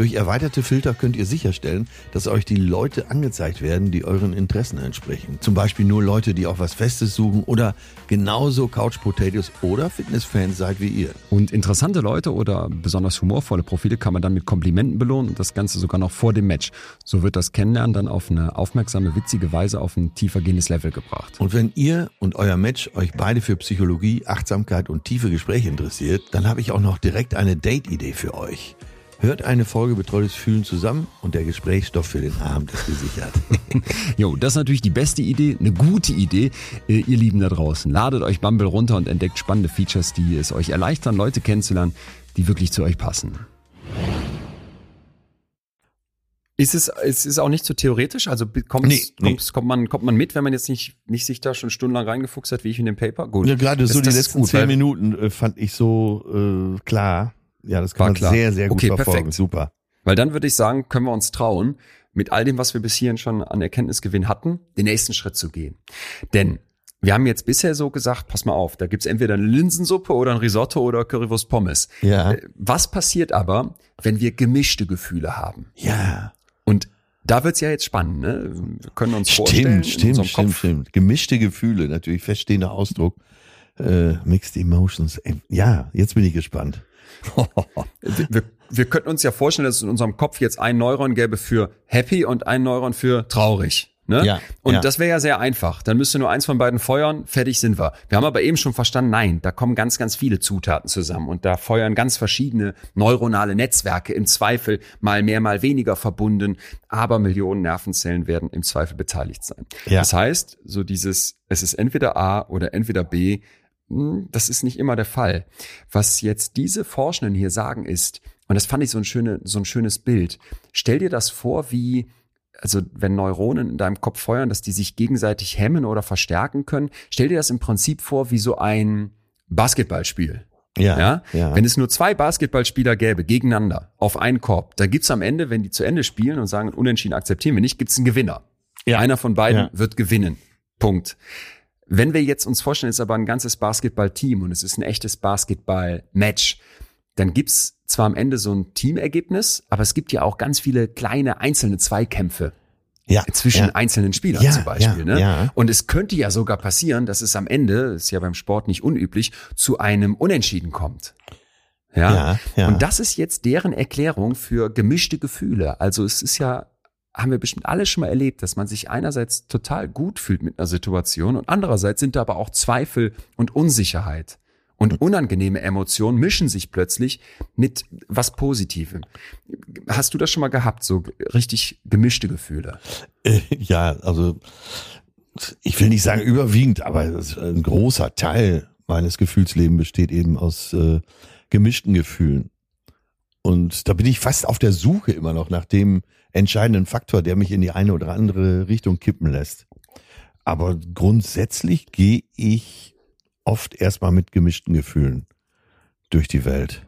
Durch erweiterte Filter könnt ihr sicherstellen, dass euch die Leute angezeigt werden, die euren Interessen entsprechen. Zum Beispiel nur Leute, die auch was Festes suchen oder genauso Couch Potatoes oder Fitnessfans seid wie ihr. Und interessante Leute oder besonders humorvolle Profile kann man dann mit Komplimenten belohnen und das Ganze sogar noch vor dem Match. So wird das Kennenlernen dann auf eine aufmerksame, witzige Weise auf ein tiefergehendes Level gebracht. Und wenn ihr und euer Match euch beide für Psychologie, Achtsamkeit und tiefe Gespräche interessiert, dann habe ich auch noch direkt eine Date-Idee für euch. Hört eine Folge Betreutes Fühlen zusammen und der Gesprächsstoff für den Abend ist gesichert. Jo, das ist natürlich die beste Idee, eine gute Idee. Äh, Ihr Lieben da draußen, ladet euch Bumble runter und entdeckt spannende Features, die es euch erleichtern, Leute kennenzulernen, die wirklich zu euch passen. Ist es, es ist auch nicht so theoretisch? Also kommt, Nee, nee. kommt, man, kommt man mit, wenn man jetzt nicht, nicht sich da schon stundenlang reingefuchst hat, wie ich in dem Paper? Gut. Ja, gerade Das- so die letzten zehn Minuten äh, fand ich so äh, klar. Ja, das kann War man klar. sehr, sehr gut Okay, verfolgen. perfekt. Super. Weil dann würde ich sagen, können wir uns trauen, mit all dem, was wir bis hierhin schon an Erkenntnisgewinn hatten, den nächsten Schritt zu gehen. Denn wir haben jetzt bisher so gesagt, pass mal auf, da gibt's entweder eine Linsensuppe oder ein Risotto oder Currywurst Pommes. Ja. Äh, Was passiert aber, wenn wir gemischte Gefühle haben? Ja. Und da wird's ja jetzt spannend. Ne? Wir können uns vorstellen, Stimmt, in stimmt, stimmt, Kopf, stimmt. Gemischte Gefühle, natürlich feststehender Ausdruck. Äh, mixed Emotions. Ey, Ja, jetzt bin ich gespannt. Wir, wir, könnten uns ja vorstellen, dass es in unserem Kopf jetzt ein Neuron gäbe für happy und ein Neuron für traurig. Ne? Ja, und ja. das wäre ja sehr einfach. Dann müsste nur eins von beiden feuern, fertig sind wir. Wir haben aber eben schon verstanden, nein, da kommen ganz, ganz viele Zutaten zusammen und da feuern ganz verschiedene neuronale Netzwerke im Zweifel mal mehr, mal weniger verbunden, aber Millionen Nervenzellen werden im Zweifel beteiligt sein. Ja. Das heißt, so dieses, es ist entweder A oder entweder B, das ist nicht immer der Fall. Was jetzt diese Forschenden hier sagen ist, und das fand ich so ein, schöne, so ein schönes Bild, stell dir das vor, wie, also wenn Neuronen in deinem Kopf feuern, dass die sich gegenseitig hemmen oder verstärken können, stell dir das im Prinzip vor wie so ein Basketballspiel. Ja, Ja? ja. Wenn es nur zwei Basketballspieler gäbe, gegeneinander, auf einen Korb, dann gibt's am Ende, wenn die zu Ende spielen und sagen, unentschieden akzeptieren wir nicht, gibt's einen Gewinner. Ja. Einer von beiden Ja. wird gewinnen. Punkt. Wenn wir jetzt uns vorstellen, es ist aber ein ganzes Basketballteam und es ist ein echtes Basketball-Match, dann gibt's zwar am Ende so ein Teamergebnis, aber es gibt ja auch ganz viele kleine einzelne Zweikämpfe ja, zwischen ja. einzelnen Spielern Ja, zum Beispiel. ja, ne? Und es könnte ja sogar passieren, dass es am Ende, ist ja beim Sport nicht unüblich, zu einem Unentschieden kommt. Ja, ja. Und das ist jetzt deren Erklärung für gemischte Gefühle. Also es ist ja, haben wir bestimmt alle schon mal erlebt, dass man sich einerseits total gut fühlt mit einer Situation und andererseits sind da aber auch Zweifel und Unsicherheit. Und unangenehme Emotionen mischen sich plötzlich mit was Positivem. Hast du das schon mal gehabt, so richtig gemischte Gefühle? Äh, Ja, also ich will nicht sagen überwiegend, aber ein großer Teil meines Gefühlslebens besteht eben aus äh, gemischten Gefühlen. Und da bin ich fast auf der Suche immer noch nach dem entscheidenden Faktor, der mich in die eine oder andere Richtung kippen lässt. Aber grundsätzlich gehe ich oft erstmal mit gemischten Gefühlen durch die Welt.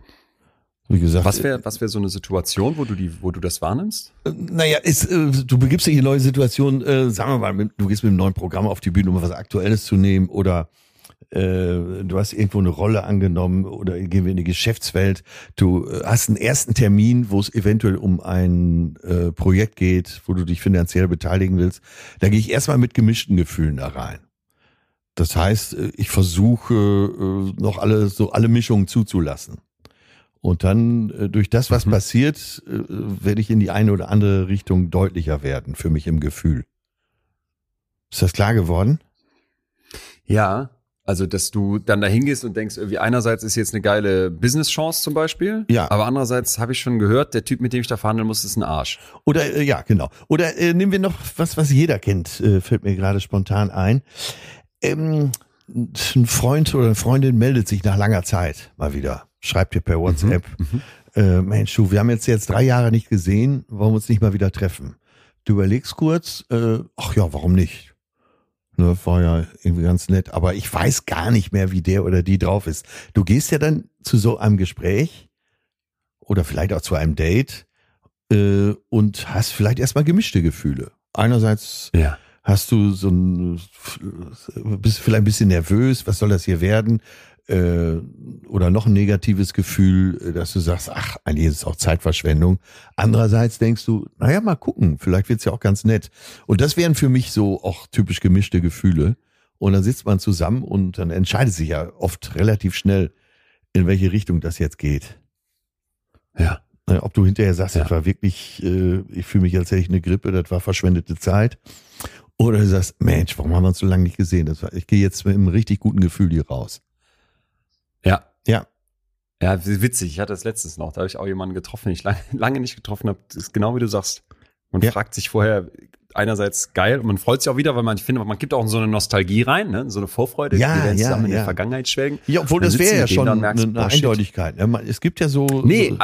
Wie gesagt, Was wäre was wär so eine Situation, wo du die, wo du das wahrnimmst? Äh, Naja, ist, äh, du begibst dich in neue Situationen, äh, sagen wir mal, du gehst mit einem neuen Programm auf die Bühne, um was Aktuelles zu nehmen oder äh, du hast irgendwo eine Rolle angenommen oder gehen wir in die Geschäftswelt. Du äh, hast einen ersten Termin, wo es eventuell um ein äh, Projekt geht, wo du dich finanziell beteiligen willst. Da gehe ich erstmal mit gemischten Gefühlen da rein. Das heißt, äh, ich versuche äh, noch alle so alle Mischungen zuzulassen. Und dann äh, durch das, was Mhm. passiert, äh, werde ich in die eine oder andere Richtung deutlicher werden für mich im Gefühl. Ist das klar geworden? Ja, also dass du dann da hingehst und denkst, irgendwie einerseits ist jetzt eine geile Business-Chance zum Beispiel, Ja. aber andererseits habe ich schon gehört, der Typ, mit dem ich da verhandeln muss, ist ein Arsch. Oder äh, ja, genau. Oder äh, nehmen wir noch was, was jeder kennt, äh, fällt mir gerade spontan ein. Ähm, ein Freund oder eine Freundin meldet sich nach langer Zeit mal wieder, schreibt dir per WhatsApp, äh, Mensch, du, wir haben jetzt jetzt drei Jahre nicht gesehen, wollen wir uns nicht mal wieder treffen. Du überlegst kurz, äh, ach ja, warum nicht? Ne, war ja irgendwie ganz nett, aber ich weiß gar nicht mehr, wie der oder die drauf ist. Du gehst ja dann zu so einem Gespräch oder vielleicht auch zu einem Date äh, und hast vielleicht erstmal gemischte Gefühle. Einerseits Ja. hast du so ein, bist vielleicht ein bisschen nervös, was soll das hier werden? Äh, oder noch ein negatives Gefühl, äh, dass du sagst, ach, eigentlich ist es auch Zeitverschwendung. Andererseits denkst du, naja, mal gucken, vielleicht wird's ja auch ganz nett. Und das wären für mich so auch typisch gemischte Gefühle. Und dann sitzt man zusammen und dann entscheidet sich ja oft relativ schnell, in welche Richtung das jetzt geht. Ja. Äh, Ob du hinterher sagst, Ja. das war wirklich, äh, ich fühle mich, als hätte ich eine Grippe, das war verschwendete Zeit. Oder du sagst, Mensch, warum haben wir uns so lange nicht gesehen? Das war, ich gehe jetzt mit einem richtig guten Gefühl hier raus. Ja. Ja. Ja, witzig. Ich hatte das letztens noch. Da habe ich auch jemanden getroffen, den ich lange, lange nicht getroffen habe. Das ist genau wie du sagst. Man Ja. fragt sich vorher einerseits geil und man freut sich auch wieder, weil man, ich finde, man gibt auch so eine Nostalgie rein, ne? so eine Vorfreude, Ja, die werden ja, zusammen in ja. der Vergangenheit schwelgen. Ja, obwohl Dann das wäre ja schon merkst, eine. Eindeutigkeit. Es gibt ja so. Nee, so,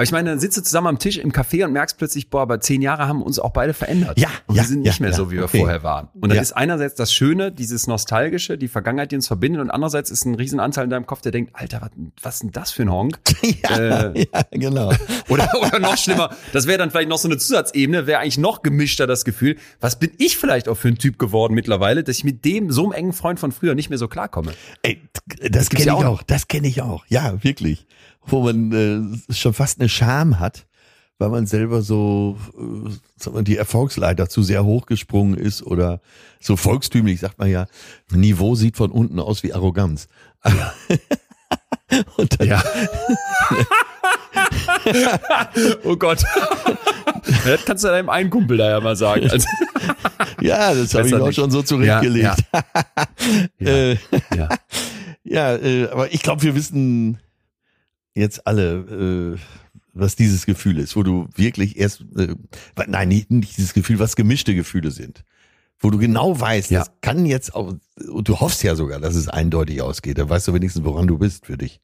aber ich meine, dann sitzt du zusammen am Tisch im Café und merkst plötzlich, boah, aber zehn Jahre haben uns auch beide verändert. Ja, und ja, wir sind nicht ja, mehr ja, so, wie wir okay. vorher waren. Und dann Ja. ist einerseits das Schöne, dieses Nostalgische, die Vergangenheit, die uns verbindet, und andererseits ist ein Riesenanteil in deinem Kopf, der denkt, Alter, was, was ist denn das für ein Honk? ja, äh, genau. Oder, oder noch schlimmer, das wäre dann vielleicht noch so eine Zusatzebene, wäre eigentlich noch gemischter das Gefühl, was bin ich vielleicht auch für ein Typ geworden mittlerweile, dass ich mit dem so einem engen Freund von früher nicht mehr so klarkomme. Ey, das gibt's kenne ich auch auch. Das kenne ich auch. Ja, wirklich. Wo man äh, schon fast eine Scham hat, weil man selber so äh, die Erfolgsleiter zu sehr hochgesprungen ist oder so volkstümlich, sagt man ja, Niveau sieht von unten aus wie Arroganz. Und dann, Ja. oh Gott. das kannst du deinem einen Kumpel da ja mal sagen. Also, Ja, das habe ich auch nicht. schon so zurechtgelegt. Ja, Äh, ja. ja, äh, aber ich glaube, wir wissen jetzt alle, äh, was dieses Gefühl ist, wo du wirklich erst, äh, nein, nicht, nicht dieses Gefühl, was gemischte Gefühle sind. Wo du genau weißt, Ja. das kann jetzt auch, und du hoffst ja sogar, dass es eindeutig ausgeht. Da weißt du wenigstens, woran du bist für dich.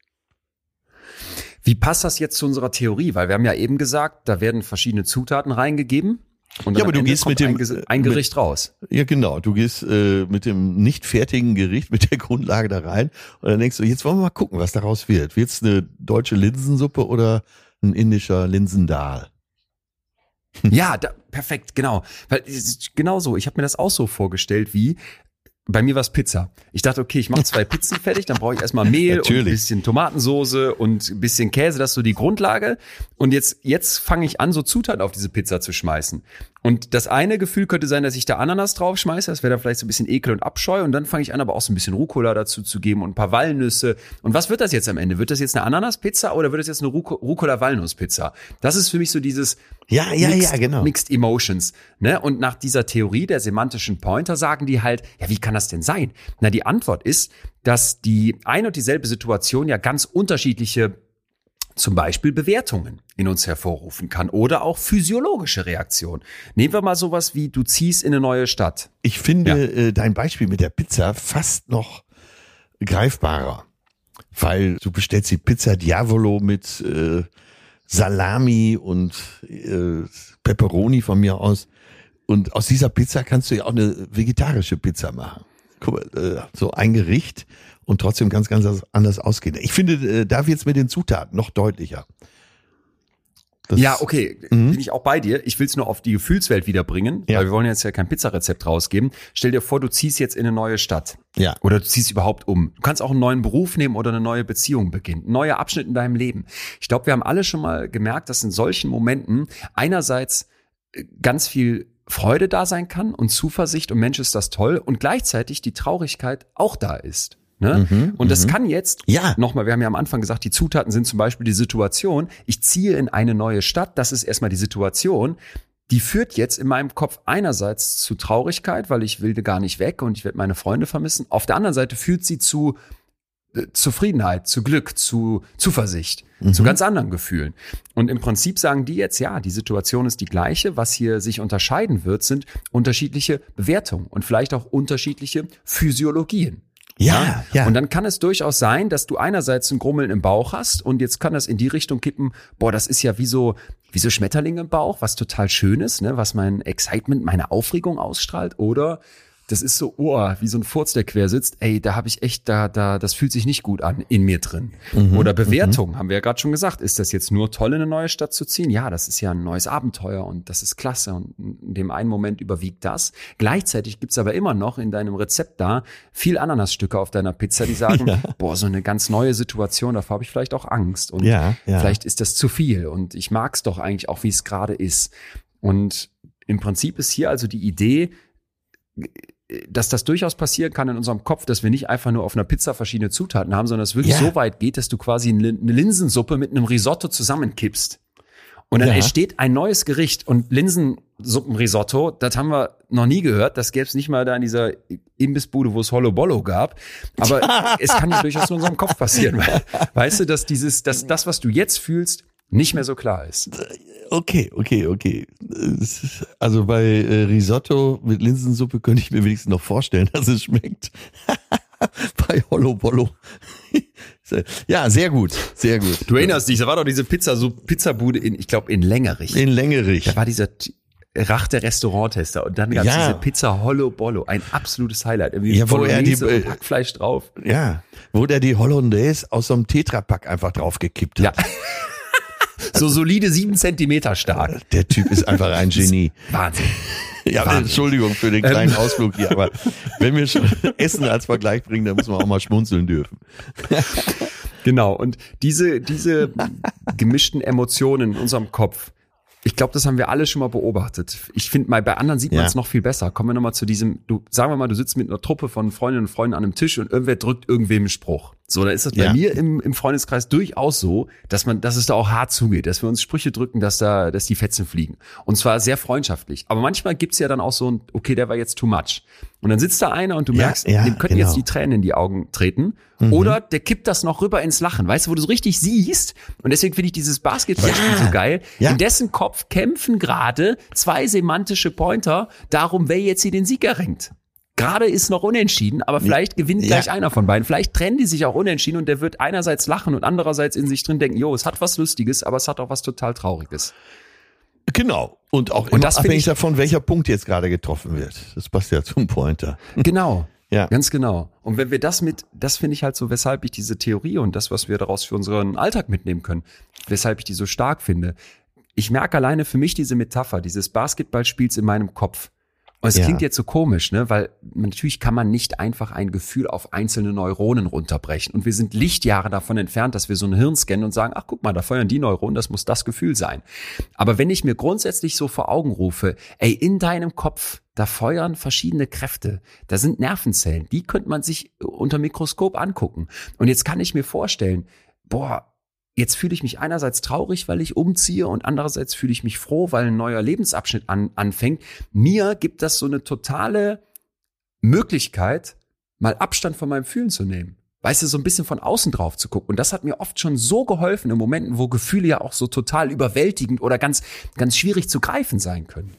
Wie passt das jetzt zu unserer Theorie? Weil wir haben ja eben gesagt, da werden verschiedene Zutaten reingegeben. Und Ja, aber du gehst mit dem- ein, ein mit- Gericht raus. Ja, genau. Du gehst äh, mit dem nicht fertigen Gericht, mit der Grundlage da rein und dann denkst du, jetzt wollen wir mal gucken, was daraus wird. Wird's eine deutsche Linsensuppe oder ein indischer Linsendahl? Ja, da, perfekt, genau. Weil genau so. Ich habe mir das auch so vorgestellt, wie bei mir war's Pizza. Ich dachte, okay, ich mache zwei Pizzen fertig, dann brauche ich erstmal Mehl und Natürlich. ein bisschen Tomatensoße und ein bisschen Käse, das ist so die Grundlage. Und jetzt, jetzt fange ich an, so Zutaten auf diese Pizza zu schmeißen. Und das eine Gefühl könnte sein, dass ich da Ananas drauf schmeiße, das wäre dann vielleicht so ein bisschen Ekel und Abscheu. Und dann fange ich an, aber auch so ein bisschen Rucola dazu zu geben und ein paar Walnüsse. Und was wird das jetzt am Ende? Wird das jetzt eine Ananas-Pizza oder wird das jetzt eine Ruco- Rucola-Walnuss-Pizza? Das ist für mich so dieses, Ja, ja, Mixed, ja, genau. Mixed Emotions. Ne? Und nach dieser Theorie der semantischen Pointer sagen die halt, ja, wie kann das denn sein? Na, die Antwort ist, dass die ein und dieselbe Situation ja ganz unterschiedliche zum Beispiel Bewertungen in uns hervorrufen kann oder auch physiologische Reaktionen. Nehmen wir mal sowas wie, du ziehst in eine neue Stadt. Ich finde äh, dein Beispiel mit der Pizza fast noch greifbarer, weil du bestellst die Pizza Diavolo mit äh, Salami und äh, Pepperoni von mir aus und aus dieser Pizza kannst du ja auch eine vegetarische Pizza machen. Guck mal, äh, so ein Gericht und trotzdem ganz, ganz anders ausgehen. Ich finde, äh, da wird's mit den Zutaten noch deutlicher. Das- ja, okay, Mhm. bin ich auch bei dir. Ich will es nur auf die Gefühlswelt wiederbringen, Ja. weil wir wollen jetzt ja kein Pizzarezept rausgeben. Stell dir vor, du ziehst jetzt in eine neue Stadt. Ja. Oder du ziehst überhaupt um. Du kannst auch einen neuen Beruf nehmen oder eine neue Beziehung beginnen. Ein neuer Abschnitt in deinem Leben. Ich glaube, wir haben alle schon mal gemerkt, dass in solchen Momenten einerseits äh, ganz viel Freude da sein kann und Zuversicht und Mensch ist das toll und gleichzeitig die Traurigkeit auch da ist. Ne? Mhm, und das kann jetzt, Ja. nochmal, wir haben ja am Anfang gesagt, die Zutaten sind zum Beispiel die Situation. Ich ziehe in eine neue Stadt, das ist erstmal die Situation. Die führt jetzt in meinem Kopf einerseits zu Traurigkeit, weil ich will gar nicht weg und ich werde meine Freunde vermissen. Auf der anderen Seite führt sie zu Zufriedenheit, zu Glück, zu Zuversicht, zu ganz anderen Gefühlen. Und im Prinzip sagen die jetzt, ja, die Situation ist die gleiche. Was hier sich unterscheiden wird, sind unterschiedliche Bewertungen und vielleicht auch unterschiedliche Physiologien. Ja, ja. Und dann kann es durchaus sein, dass du einerseits ein Grummeln im Bauch hast und jetzt kann das in die Richtung kippen, boah, das ist ja wie so, wie so Schmetterlinge im Bauch, was total schön ist, ne, was mein Excitement, meine Aufregung ausstrahlt oder das ist so, oh, wie so ein Furz, der quer sitzt. Ey, da habe ich echt, da, da, das fühlt sich nicht gut an in mir drin. Mhm, Oder Bewertung, haben wir ja gerade schon gesagt. Ist das jetzt nur toll, in eine neue Stadt zu ziehen? Ja, das ist ja ein neues Abenteuer und das ist klasse. Und in dem einen Moment überwiegt das. Gleichzeitig gibt's aber immer noch in deinem Rezept da viel Ananasstücke auf deiner Pizza, die sagen, boah, so eine ganz neue Situation, davor habe ich vielleicht auch Angst. Und Ja, ja. vielleicht ist das zu viel. Und ich mag's doch eigentlich auch, wie es gerade ist. Und im Prinzip ist hier also die Idee, dass das durchaus passieren kann in unserem Kopf, dass wir nicht einfach nur auf einer Pizza verschiedene Zutaten haben, sondern es wirklich Ja. so weit geht, dass du quasi eine Linsensuppe mit einem Risotto zusammenkippst. Und dann Ja. entsteht ein neues Gericht und Linsensuppenrisotto, das haben wir noch nie gehört. Das gäbe es nicht mal da in dieser Imbissbude, wo es Hollow Bollo gab. Aber es kann ja durchaus in unserem Kopf passieren. Weißt du, dass dieses, dass das, was du jetzt fühlst, nicht mehr so klar ist. Okay, okay, okay. Also bei äh, Risotto mit Linsensuppe könnte ich mir wenigstens noch vorstellen, dass es schmeckt. bei Hollow Bollo. ja, sehr gut, sehr gut. Du erinnerst dich, da war doch diese Pizza, so Pizzabude in, ich glaube, in Längerich. In Längerich. Da war dieser Rach der Restauranttester und dann gab es Ja. diese Pizza Hollow Bollo, ein absolutes Highlight. Irgendwie Ja, wo er die- und Hackfleisch drauf. Ja, wo der die Hollandaise aus so einem Tetrapack einfach draufgekippt Ja. So solide sieben Zentimeter stark. Der Typ ist einfach ein Genie. Wahnsinn. Ja, Wahnsinn. Entschuldigung für den kleinen Ausflug hier, aber wenn wir schon Essen als Vergleich bringen, dann müssen wir auch mal schmunzeln dürfen. Genau. Und diese, diese gemischten Emotionen in unserem Kopf, ich glaube, das haben wir alle schon mal beobachtet. Ich finde mal, bei anderen sieht man Ja. es noch viel besser. Kommen wir nochmal zu diesem, du, sagen wir mal, du sitzt mit einer Truppe von Freundinnen und Freunden an einem Tisch und irgendwer drückt irgendwem einen Spruch. So, da ist das bei Ja. mir im, im Freundeskreis durchaus so, dass man, dass es da auch hart zugeht, dass wir uns Sprüche drücken, dass da, dass die Fetzen fliegen. Und zwar sehr freundschaftlich. Aber manchmal gibt's ja dann auch so ein, okay, der war jetzt too much. Und dann sitzt da einer und du Ja, merkst, ja, dem könnten genau. jetzt die Tränen in die Augen treten. Mhm. Oder der kippt das noch rüber ins Lachen, weißt du, wo du so richtig siehst. Und deswegen finde ich dieses Basketballspiel Ja. so geil. Ja. In dessen Kopf kämpfen gerade zwei semantische Pointer darum, wer jetzt hier den Sieg erringt. Gerade ist noch unentschieden, aber vielleicht gewinnt Ja. gleich einer von beiden. Vielleicht trennen die sich auch unentschieden und der wird einerseits lachen und andererseits in sich drin denken, jo, es hat was Lustiges, aber es hat auch was total Trauriges. Genau. Und auch Und das abhängig ich- davon, welcher Punkt jetzt gerade getroffen wird. Das passt ja zum Pointer. Genau. Ja. Ganz genau. Und wenn wir das mit, das finde ich halt so, weshalb ich diese Theorie und das, was wir daraus für unseren Alltag mitnehmen können, weshalb ich die so stark finde. Ich merke alleine für mich diese Metapher, dieses Basketballspiels in meinem Kopf. Und es Ja. klingt jetzt so komisch, ne? Weil natürlich kann man nicht einfach ein Gefühl auf einzelne Neuronen runterbrechen. Und wir sind Lichtjahre davon entfernt, dass wir so ein Hirn scannen und sagen, ach guck mal, da feuern die Neuronen, das muss das Gefühl sein. Aber wenn ich mir grundsätzlich so vor Augen rufe, ey, in deinem Kopf, da feuern verschiedene Kräfte, da sind Nervenzellen, die könnte man sich unter Mikroskop angucken. Und jetzt kann ich mir vorstellen, boah, jetzt fühle ich mich einerseits traurig, weil ich umziehe und andererseits fühle ich mich froh, weil ein neuer Lebensabschnitt an, anfängt. Mir gibt das so eine totale Möglichkeit, mal Abstand von meinem Fühlen zu nehmen. Weißt du, so ein bisschen von außen drauf zu gucken. Und das hat mir oft schon so geholfen in Momenten, wo Gefühle ja auch so total überwältigend oder ganz, ganz schwierig zu greifen sein können.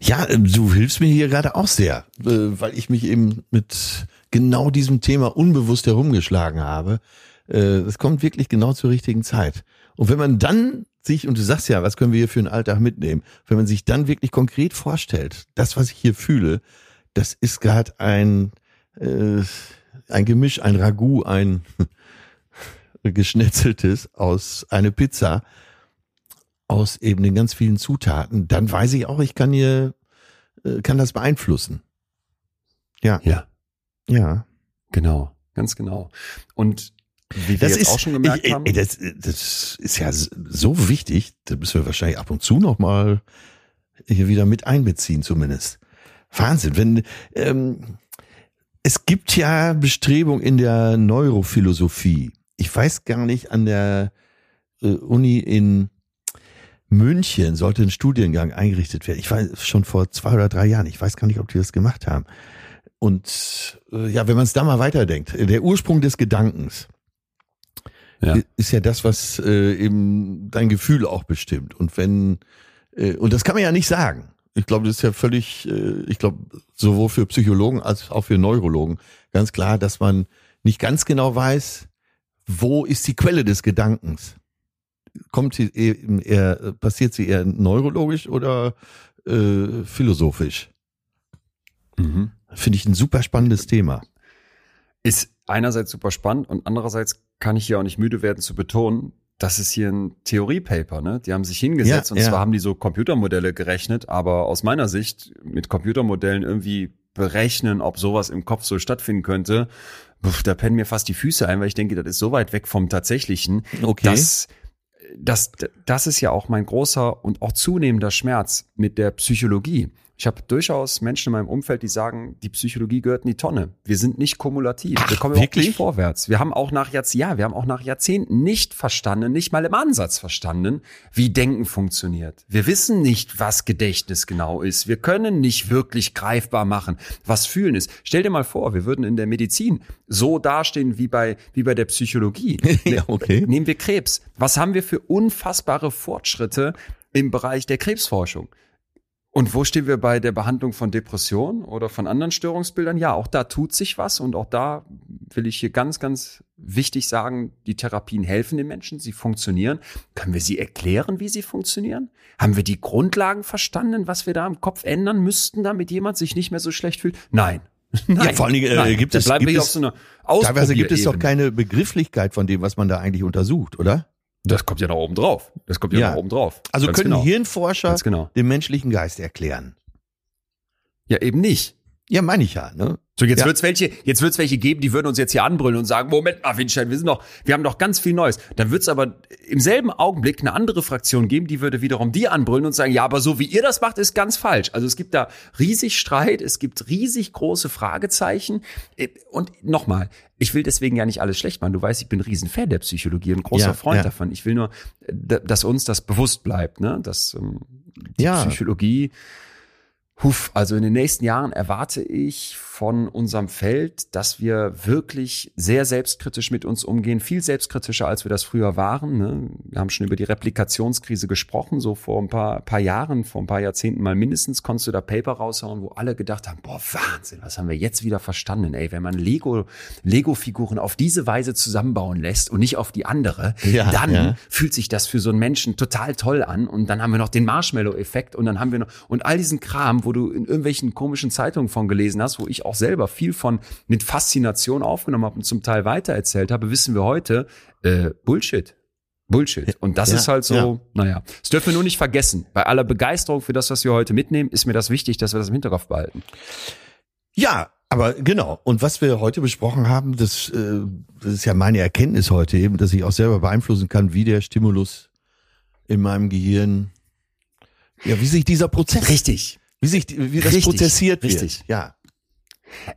Ja, ähm, du hilfst mir hier gerade auch sehr, äh, weil ich mich eben mit genau diesem Thema unbewusst herumgeschlagen habe. Äh, Es kommt wirklich genau zur richtigen Zeit. Und wenn man dann sich, und du sagst ja, was können wir hier für einen Alltag mitnehmen, wenn man sich dann wirklich konkret vorstellt, das, was ich hier fühle, das ist gerade ein, äh, ein Gemisch, ein Ragout, ein geschnetzeltes aus eine Pizza aus eben den ganz vielen Zutaten, dann weiß ich auch, ich kann hier, äh, kann das beeinflussen. Ja, Ja, ja. genau. Ganz genau. Und wie wir Das ist, auch schon gemerkt haben. das, das ist ja so wichtig, da müssen wir wahrscheinlich ab und zu noch mal hier wieder mit einbeziehen zumindest. Wahnsinn, wenn ähm, es gibt ja Bestrebung in der Neurophilosophie. Ich weiß gar nicht, an der äh, Uni in München sollte ein Studiengang eingerichtet werden. Ich weiß schon vor zwei oder drei Jahren. Ich weiß gar nicht, ob die das gemacht haben. Und äh, ja, wenn man es da mal weiterdenkt, der Ursprung des Gedankens Ja. ist ja das, was äh, eben dein Gefühl auch bestimmt. Und wenn äh, und das kann man ja nicht sagen. Ich glaube, das ist ja völlig, äh, ich glaube, sowohl für Psychologen als auch für Neurologen ganz klar, dass man nicht ganz genau weiß, wo ist die Quelle des Gedankens. Kommt sie eben eher, passiert sie eher neurologisch oder äh, philosophisch? Mhm. Finde ich ein super spannendes Thema. Ist einerseits super spannend und andererseits kann ich hier auch nicht müde werden zu betonen, das ist hier ein Theoriepaper, ne? Die haben sich hingesetzt Ja, und ja. zwar haben die so Computermodelle gerechnet, aber aus meiner Sicht mit Computermodellen irgendwie berechnen, ob sowas im Kopf so stattfinden könnte, puff, da pennen mir fast die Füße ein, weil ich denke, das ist so weit weg vom Tatsächlichen, Okay. dass das, das ist ja auch mein großer und auch zunehmender Schmerz mit der Psychologie. Ich habe durchaus Menschen in meinem Umfeld, die sagen, die Psychologie gehört in die Tonne. Wir sind nicht kumulativ. wir kommen wirklich? nicht vorwärts. Wir haben auch nach Jahrzehnten, ja, wir haben auch nach Jahrzehnten nicht verstanden, nicht mal im Ansatz verstanden, wie Denken funktioniert. Wir wissen nicht, was Gedächtnis genau ist. Wir können nicht wirklich greifbar machen, was Fühlen ist. Stell dir mal vor, wir würden in der Medizin so dastehen wie bei, wie bei der Psychologie. ja, okay. Nehmen wir Krebs. Was haben wir für unfassbare Fortschritte im Bereich der Krebsforschung? Und wo stehen wir bei der Behandlung von Depressionen oder von anderen Störungsbildern? Ja, auch da tut sich was und auch da will ich hier ganz, ganz wichtig sagen, die Therapien helfen den Menschen, sie funktionieren. Können wir sie erklären, wie sie funktionieren? Haben wir die Grundlagen verstanden, was wir da im Kopf ändern müssten, damit jemand sich nicht mehr so schlecht fühlt? Nein. Nein. vor allen Dingen, äh, Nein. gibt es- gibt es- so Teilweise gibt es doch keine Begrifflichkeit von dem, was man da eigentlich untersucht, oder? Das kommt ja noch oben drauf. Das kommt ja, Ja. noch oben drauf. Also Ganz können genau. Hirnforscher genau. den menschlichen Geist erklären. Ja, eben nicht. Ja, meine ich ja, ne? So, jetzt Ja. wird's welche, jetzt wird's welche geben, die würden uns jetzt hier anbrüllen und sagen, Moment mal, Winstein, wir sind doch, wir haben doch ganz viel Neues. Dann wird's aber im selben Augenblick eine andere Fraktion geben, die würde wiederum die anbrüllen und sagen, ja, aber so wie ihr das macht, ist ganz falsch. Also es gibt da riesig Streit, es gibt riesig große Fragezeichen. Äh, Und nochmal, ich will deswegen ja nicht alles schlecht machen. Du weißt, ich bin ein Riesenfan der Psychologie, ein großer Ja, Freund ja. davon. Ich will nur, äh, da- dass uns das bewusst bleibt, ne? Dass ähm, die. Psychologie Huff, also in den nächsten Jahren erwarte ich von unserem Feld, dass wir wirklich sehr selbstkritisch mit uns umgehen, viel selbstkritischer, als wir das früher waren. Ne? Wir haben schon über die Replikationskrise gesprochen, so vor ein paar, paar Jahren, vor ein paar Jahrzehnten mal mindestens, konntest du da Paper raushauen, wo alle gedacht haben, boah, Wahnsinn, was haben wir jetzt wieder verstanden, ey, wenn man Lego, Lego-Figuren auf diese Weise zusammenbauen lässt und nicht auf die andere, Ja, dann ja. fühlt sich das für so einen Menschen total toll an. Und dann haben wir noch den Marshmallow-Effekt und dann haben wir noch, und all diesen Kram, wo du in irgendwelchen komischen Zeitungen von gelesen hast, wo ich auch selber viel von mit Faszination aufgenommen habe und zum Teil weitererzählt habe, wissen wir heute, äh, Bullshit. Bullshit. Und das Ja, ist halt so, ja. naja. Das dürfen wir nur nicht vergessen. Bei aller Begeisterung für das, was wir heute mitnehmen, ist mir das wichtig, dass wir das im Hinterkopf behalten. Ja, aber genau. Und was wir heute besprochen haben, das, äh, das ist ja meine Erkenntnis heute eben, dass ich auch selber beeinflussen kann, wie der Stimulus in meinem Gehirn, ja, wie sich dieser Prozess, Richtig. wie sich, wie das Richtig, prozessiert wird. richtig. Ja.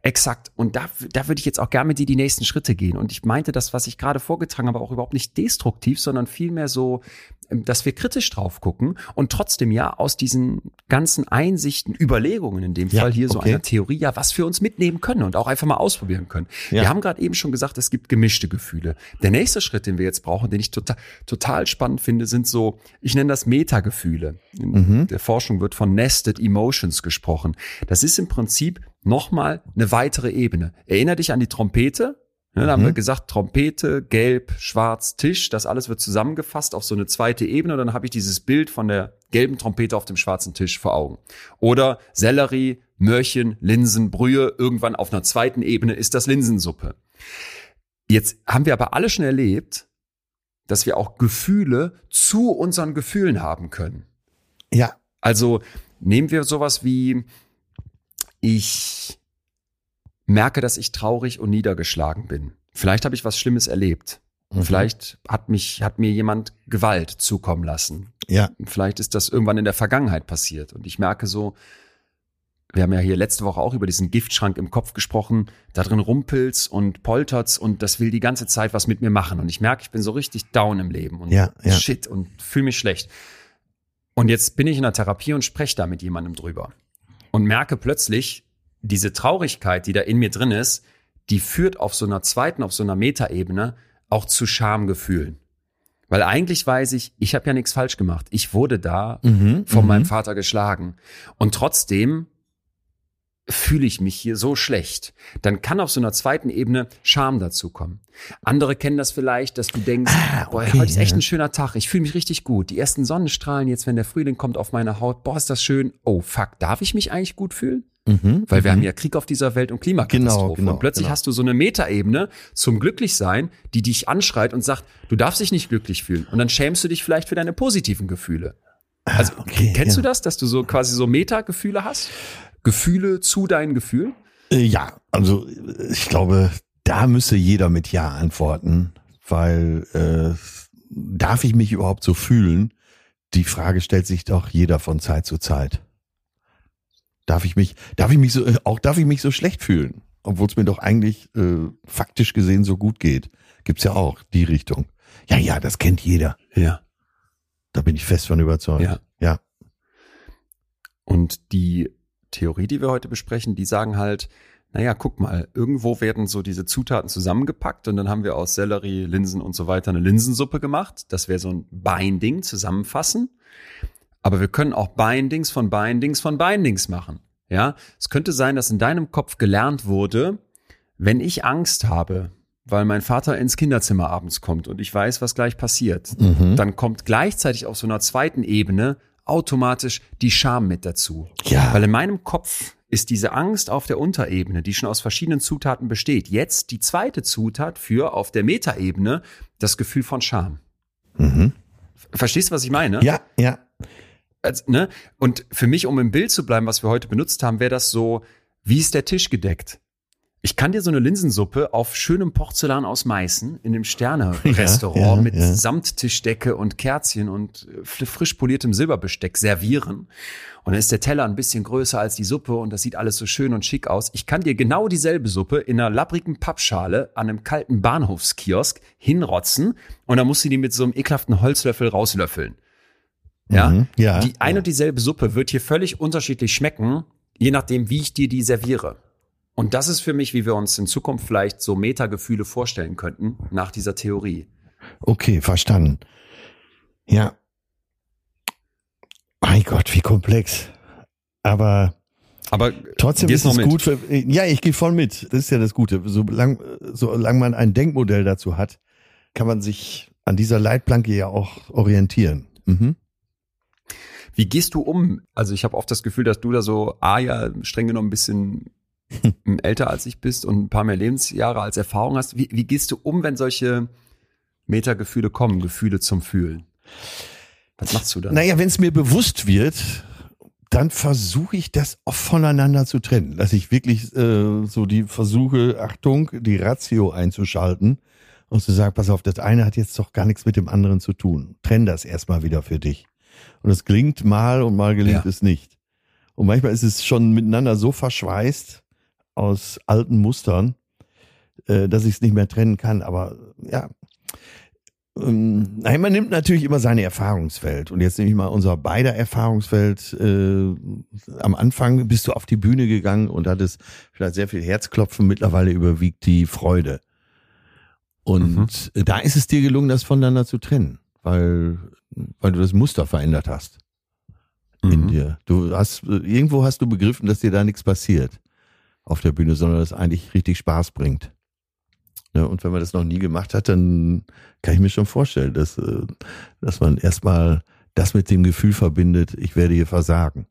Exakt. Und da, da würde ich jetzt auch gerne mit dir die nächsten Schritte gehen. Und ich meinte das, was ich gerade vorgetragen habe, auch überhaupt nicht destruktiv, sondern vielmehr so, dass wir kritisch drauf gucken und trotzdem ja aus diesen ganzen Einsichten, Überlegungen in dem Ja, Fall hier so okay. einer Theorie ja was für uns mitnehmen können und auch einfach mal ausprobieren können. Ja. Wir haben gerade eben schon gesagt, es gibt gemischte Gefühle. Der nächste Schritt, den wir jetzt brauchen, den ich total, total spannend finde, sind so, ich nenne das Metagefühle. In Mhm. der Forschung wird von Nested Emotions gesprochen. Das ist im Prinzip nochmal eine weitere Ebene. Erinner dich an die Trompete. Ne, da haben wir gesagt, Trompete, Gelb, Schwarz, Tisch, das alles wird zusammengefasst auf so eine zweite Ebene. Und dann habe ich dieses Bild von der gelben Trompete auf dem schwarzen Tisch vor Augen. Oder Sellerie, Möhrchen, Linsen, Brühe. Irgendwann auf einer zweiten Ebene ist das Linsensuppe. Jetzt haben wir aber alle schon erlebt, dass wir auch Gefühle zu unseren Gefühlen haben können. Ja. Also nehmen wir sowas wie, ich merke, dass ich traurig und niedergeschlagen bin. Vielleicht habe ich was Schlimmes erlebt. Mhm. Vielleicht hat mich, hat mir jemand Gewalt zukommen lassen. Ja. Vielleicht ist das irgendwann in der Vergangenheit passiert. Und ich merke so, wir haben ja hier letzte Woche auch über diesen Giftschrank im Kopf gesprochen. Da drin rumpelt's und poltert's und das will die ganze Zeit was mit mir machen. Und ich merke, ich bin so richtig down im Leben und Ja, ja. shit und fühle mich schlecht. Und jetzt bin ich in der Therapie und spreche da mit jemandem drüber. Und merke plötzlich, diese Traurigkeit, die da in mir drin ist, die führt auf so einer zweiten, auf so einer Metaebene auch zu Schamgefühlen. Weil eigentlich weiß ich, ich habe ja nichts falsch gemacht. Ich wurde da Mhm, von mhm. meinem Vater geschlagen. Und trotzdem fühle ich mich hier so schlecht. Dann kann auf so einer zweiten Ebene Scham dazukommen. Andere kennen das vielleicht, dass du denkst, boah, okay, heute ist echt ein schöner Tag. Ich fühle mich richtig gut. Die ersten Sonnenstrahlen jetzt, wenn der Frühling kommt auf meine Haut. Boah, ist das schön. Oh, fuck, darf ich mich eigentlich gut fühlen? Mhm. Weil wir haben ja Krieg auf dieser Welt und Klimakatastrophe. Genau, genau, und plötzlich genau. hast du so eine Metaebene zum Glücklichsein, die dich anschreit und sagt, du darfst dich nicht glücklich fühlen. Und dann schämst du dich vielleicht für deine positiven Gefühle. Also okay, kennst ja. du das, dass du so quasi so Metagefühle hast? Gefühle zu deinen Gefühlen? Äh, Ja, also äh, ich glaube, da müsse jeder mit Ja antworten, weil äh, darf ich mich überhaupt so fühlen? Die Frage stellt sich doch jeder von Zeit zu Zeit. Darf ich mich, darf ich mich so, äh, auch darf ich mich so schlecht fühlen, obwohl es mir doch eigentlich äh, faktisch gesehen so gut geht. Gibt's ja auch die Richtung. Ja, ja, das kennt jeder. Ja. Da bin ich fest von überzeugt. Ja. Ja. Und die Theorie, die wir heute besprechen, die sagen halt, naja, guck mal, irgendwo werden so diese Zutaten zusammengepackt und dann haben wir aus Sellerie, Linsen und so weiter eine Linsensuppe gemacht. Das wäre so ein Binding, zusammenfassen. Aber wir können auch Bindings von Bindings von Bindings machen. Ja, es könnte sein, dass in deinem Kopf gelernt wurde, wenn ich Angst habe, weil mein Vater ins Kinderzimmer abends kommt und ich weiß, was gleich passiert, Mhm. dann kommt gleichzeitig auf so einer zweiten Ebene automatisch die Scham mit dazu. Ja. Weil in meinem Kopf ist diese Angst auf der Unterebene, die schon aus verschiedenen Zutaten besteht, jetzt die zweite Zutat für auf der Metaebene das Gefühl von Scham. Mhm. Verstehst du, was ich meine? Ja, ja. Also, ne? Und für mich, um im Bild zu bleiben, was wir heute benutzt haben, wäre das so, Wie ist der Tisch gedeckt? Ich kann dir so eine Linsensuppe auf schönem Porzellan aus Meißen in dem Sterne-Restaurant Ja, ja, mit ja. Samttischdecke und Kerzchen und äh, frisch poliertem Silberbesteck servieren. Und dann ist der Teller ein bisschen größer als die Suppe und das sieht alles so schön und schick aus. Ich kann dir genau dieselbe Suppe in einer labbrigen Pappschale an einem kalten Bahnhofskiosk hinrotzen und dann musst du die mit so einem ekelhaften Holzlöffel rauslöffeln. Ja, Mhm, ja, die ein ja. und dieselbe Suppe wird hier völlig unterschiedlich schmecken, je nachdem, wie ich dir die serviere. Und das ist für mich, wie wir uns in Zukunft vielleicht so Metagefühle vorstellen könnten, nach dieser Theorie. Okay, verstanden. Ja. Mein Gott, wie komplex. Aber Aber trotzdem ist es mit? gut für, ja, ich gehe voll mit. Das ist ja das Gute. Solange, solange man ein Denkmodell dazu hat, kann man sich an dieser Leitplanke ja auch orientieren. Mhm. Wie gehst du um? Also ich habe oft das Gefühl, dass du da so, ah ja, streng genommen ein bisschen älter als ich bist und ein paar mehr Lebensjahre als Erfahrung hast. Wie, wie gehst du um, wenn solche Metagefühle kommen, Gefühle zum Fühlen? Was machst du dann? Naja, wenn es mir bewusst wird, dann versuche ich das oft voneinander zu trennen. Dass ich wirklich äh, so die versuche, Achtung, die Ratio einzuschalten und zu sagen, pass auf, das eine hat jetzt doch gar nichts mit dem anderen zu tun. Trenn das erstmal wieder für dich. Und es gelingt mal und mal gelingt Ja. es nicht. Und manchmal ist es schon miteinander so verschweißt aus alten Mustern, äh, dass ich es nicht mehr trennen kann. Aber ja, ähm, Nein, man nimmt natürlich immer seine Erfahrungswelt. Und jetzt nehme ich mal unser beider Erfahrungswelt. Äh, am Anfang bist du auf die Bühne gegangen und hattest vielleicht sehr viel Herzklopfen. Mittlerweile überwiegt die Freude. Und äh, da ist es dir gelungen, das voneinander zu trennen, weil, weil du das Muster verändert hast in Mhm. dir. Du hast, irgendwo hast du begriffen, dass dir da nichts passiert auf der Bühne, sondern dass es eigentlich richtig Spaß bringt. Ja, und wenn man das noch nie gemacht hat, dann kann ich mir schon vorstellen, dass, äh, dass man erstmal das mit dem Gefühl verbindet, ich werde hier versagen.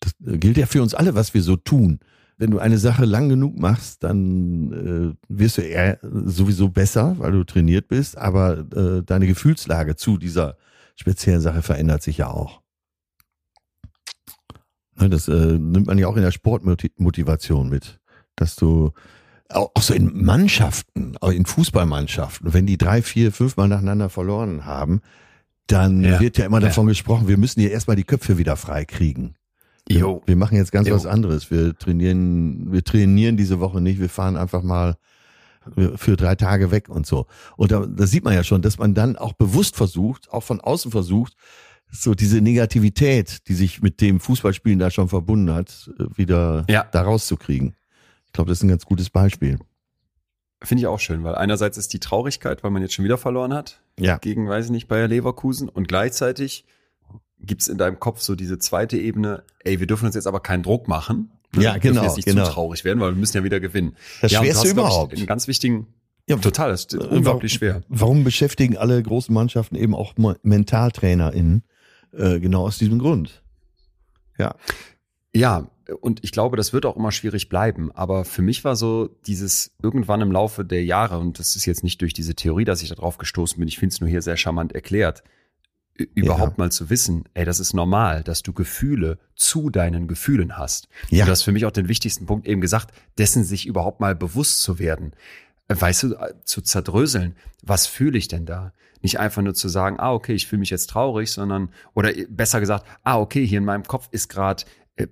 Das gilt ja für uns alle, was wir so tun. Wenn du eine Sache lang genug machst, dann äh, wirst du eher sowieso besser, weil du trainiert bist, aber äh, deine Gefühlslage zu dieser speziellen Sache verändert sich ja auch. Ne, Das äh, nimmt man ja auch in der Sportmotivation mit, dass du auch so in Mannschaften, auch in Fußballmannschaften, wenn die drei, vier, fünfmal nacheinander verloren haben, dann Ja. wird ja immer Ja. davon gesprochen, wir müssen hier erstmal die Köpfe wieder frei kriegen. Jo. Wir machen jetzt ganz Jo. was anderes. Wir trainieren, wir trainieren diese Woche nicht. Wir fahren einfach mal für drei Tage weg und so. Und da, da sieht man ja schon, dass man dann auch bewusst versucht, auch von außen versucht, so diese Negativität, die sich mit dem Fußballspielen da schon verbunden hat, äh, wieder Ja. da rauszukriegen. Ich glaube, das ist ein ganz gutes Beispiel. Finde ich auch schön, weil einerseits ist die Traurigkeit, weil man jetzt schon wieder verloren hat, Ja. gegen, weiß ich nicht, Bayer Leverkusen und gleichzeitig gibt's in deinem Kopf so diese zweite Ebene, ey, wir dürfen uns jetzt aber keinen Druck machen. Ja, Wir dürfen genau, jetzt nicht genau. zu traurig werden, weil wir müssen ja wieder gewinnen. Das ja, Schwerste überhaupt. Ich, einen ganz wichtigen, Ja, total, das ist Äh, unglaublich schwer. Warum beschäftigen alle großen Mannschaften eben auch MentaltrainerInnen? Äh, genau aus diesem Grund. Ja. Ja, und ich glaube, das wird auch immer schwierig bleiben. Aber für mich war so dieses irgendwann im Laufe der Jahre, und das ist jetzt nicht durch diese Theorie, dass ich da drauf gestoßen bin, ich finde es nur hier sehr charmant erklärt, überhaupt mal zu wissen, ey, das ist normal, dass du Gefühle zu deinen Gefühlen hast. Ja. Du hast für mich auch den wichtigsten Punkt eben gesagt, dessen sich überhaupt mal bewusst zu werden. Weißt du, äh, zu zerdröseln, was fühle ich denn da? Nicht einfach nur zu sagen, ah, okay, ich fühle mich jetzt traurig, sondern, oder besser gesagt, ah, okay, hier in meinem Kopf ist gerade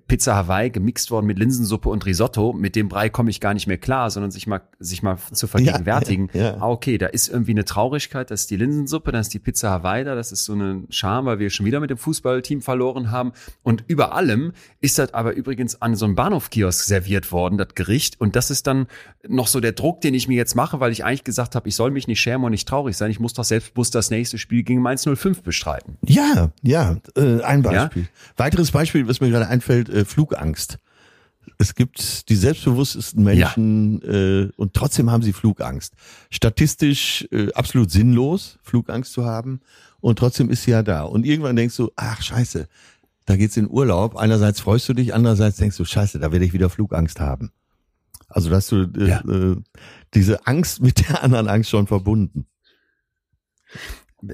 Pizza Hawaii gemixt worden mit Linsensuppe und Risotto. Mit dem Brei komme ich gar nicht mehr klar, sondern sich mal, sich mal zu vergegenwärtigen. Ja, ja. Ah, okay, da ist irgendwie eine Traurigkeit, das ist die Linsensuppe, dann ist die Pizza Hawaii da, das ist so eine Scham, weil wir schon wieder mit dem Fußballteam verloren haben. Und über allem ist das aber übrigens an so einem Bahnhofkiosk serviert worden, das Gericht. Und das ist dann noch so der Druck, den ich mir jetzt mache, weil ich eigentlich gesagt habe, ich soll mich nicht schämen und nicht traurig sein. Ich muss doch selbstbewusst das nächste Spiel gegen Mainz 05 bestreiten. Ja, ja, äh, ein Beispiel. Weiteres Beispiel, was mir gerade einfällt, äh, Flugangst. Es gibt die selbstbewusstesten Menschen äh, und trotzdem haben sie Flugangst. Statistisch äh, absolut sinnlos, Flugangst zu haben und trotzdem ist sie ja da. Und irgendwann denkst du, ach scheiße, da geht's in Urlaub. Einerseits freust du dich, andererseits denkst du, scheiße, da werde ich wieder Flugangst haben. Also dass du äh, Ja. äh, diese Angst mit der anderen Angst schon verbunden.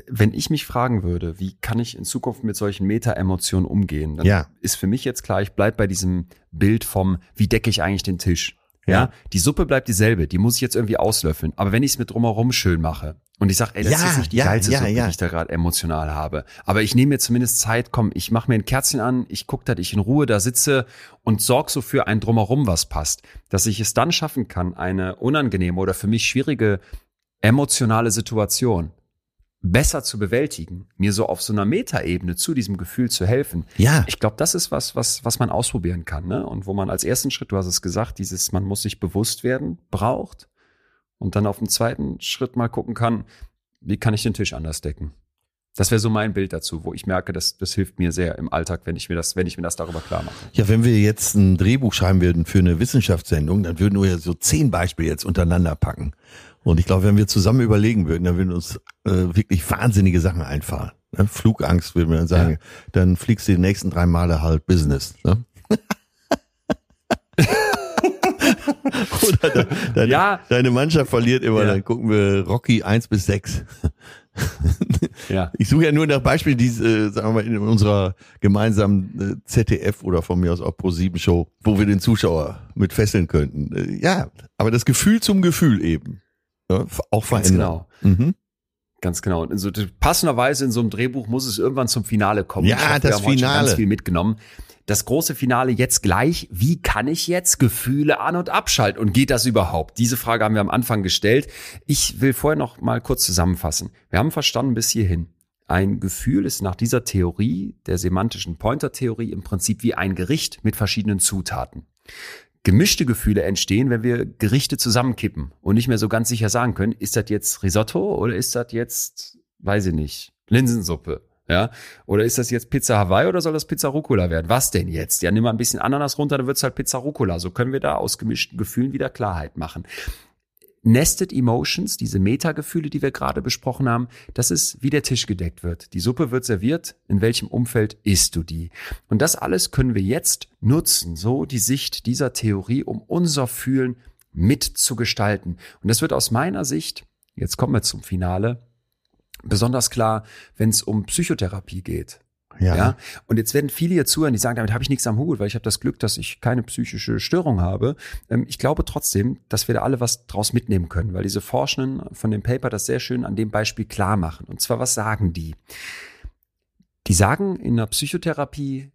Wenn ich mich fragen würde, wie kann ich in Zukunft mit solchen Meta-Emotionen umgehen, dann Ja. ist für mich jetzt klar, ich bleib bei diesem Bild vom, wie decke ich eigentlich den Tisch? Ja. Ja. die Suppe bleibt dieselbe, die muss ich jetzt irgendwie auslöffeln. Aber wenn ich es mit drumherum schön mache und ich sage, ey, das ist Ja, jetzt nicht die ja, geilste Suppe, die ich da gerade emotional habe. Aber ich nehme mir zumindest Zeit, komm, ich mache mir ein Kerzchen an, ich gucke, dass ich in Ruhe da sitze und sorg so für ein Drumherum, was passt. Dass ich es dann schaffen kann, eine unangenehme oder für mich schwierige emotionale Situation besser zu bewältigen, mir so auf so einer Metaebene zu diesem Gefühl zu helfen. Ja. Ich glaube, das ist was, was, was man ausprobieren kann, ne? Und wo man als ersten Schritt, du hast es gesagt, dieses, man muss sich bewusst werden, braucht und dann auf dem zweiten Schritt mal gucken kann, wie kann ich den Tisch anders decken? Das wäre so mein Bild dazu, wo ich merke, das, das hilft mir sehr im Alltag, wenn ich mir das, wenn ich mir das darüber klar mache. Ja, wenn wir jetzt ein Drehbuch schreiben würden für eine Wissenschaftssendung, dann würden wir ja so zehn Beispiele jetzt untereinander packen. Und ich glaube, wenn wir zusammen überlegen würden, dann würden uns äh, wirklich wahnsinnige Sachen einfallen. Ne? Flugangst würden wir dann sagen, dann fliegst du die nächsten drei Male halt Business. Ne? Oder de, deine, Ja. deine Mannschaft verliert immer, Ja. dann gucken wir Rocky eins bis sechs. Ja. Ich suche ja nur nach Beispielen, die, äh, sagen wir mal, in unserer gemeinsamen äh, ZDF oder von mir aus auch Pro7 Show, wo wir den Zuschauer mit fesseln könnten. Äh, ja, aber das Gefühl zum Gefühl eben. F- auch Ganz verändern. genau. Mhm. Ganz genau. Und so, passenderweise in so einem Drehbuch muss es irgendwann zum Finale kommen. Ja, hoffe, das wir haben Finale. Ganz viel mitgenommen. Das große Finale jetzt gleich. Wie kann ich jetzt Gefühle an- und abschalten? Und geht das überhaupt? Diese Frage haben wir am Anfang gestellt. Ich will vorher noch mal kurz zusammenfassen. Wir haben verstanden bis hierhin. Ein Gefühl ist nach dieser Theorie, der semantischen Pointer-Theorie, im Prinzip wie ein Gericht mit verschiedenen Zutaten. Gemischte Gefühle entstehen, wenn wir Gerichte zusammenkippen und nicht mehr so ganz sicher sagen können, ist das jetzt Risotto oder ist das jetzt, weiß ich nicht, Linsensuppe? Ja, oder ist das jetzt Pizza Hawaii oder soll das Pizza Rucola werden? Was denn jetzt? Ja, nimm mal ein bisschen Ananas runter, dann wird's halt Pizza Rucola. So können wir da aus gemischten Gefühlen wieder Klarheit machen. Nested Emotions, diese Metagefühle, die wir gerade besprochen haben, das ist, wie der Tisch gedeckt wird. Die Suppe wird serviert, in welchem Umfeld isst du die? Und das alles können wir jetzt nutzen, so die Sicht dieser Theorie, um unser Fühlen mitzugestalten. Und das wird aus meiner Sicht, jetzt kommen wir zum Finale, besonders klar, wenn es um Psychotherapie geht. Ja. Ja. Und jetzt werden viele hier zuhören, die sagen, damit habe ich nichts am Hut, weil ich habe das Glück, dass ich keine psychische Störung habe. Ähm, ich glaube trotzdem, dass wir da alle was draus mitnehmen können, weil diese Forschenden von dem Paper das sehr schön an dem Beispiel klar machen. Und zwar, was sagen die? Die sagen, in der Psychotherapie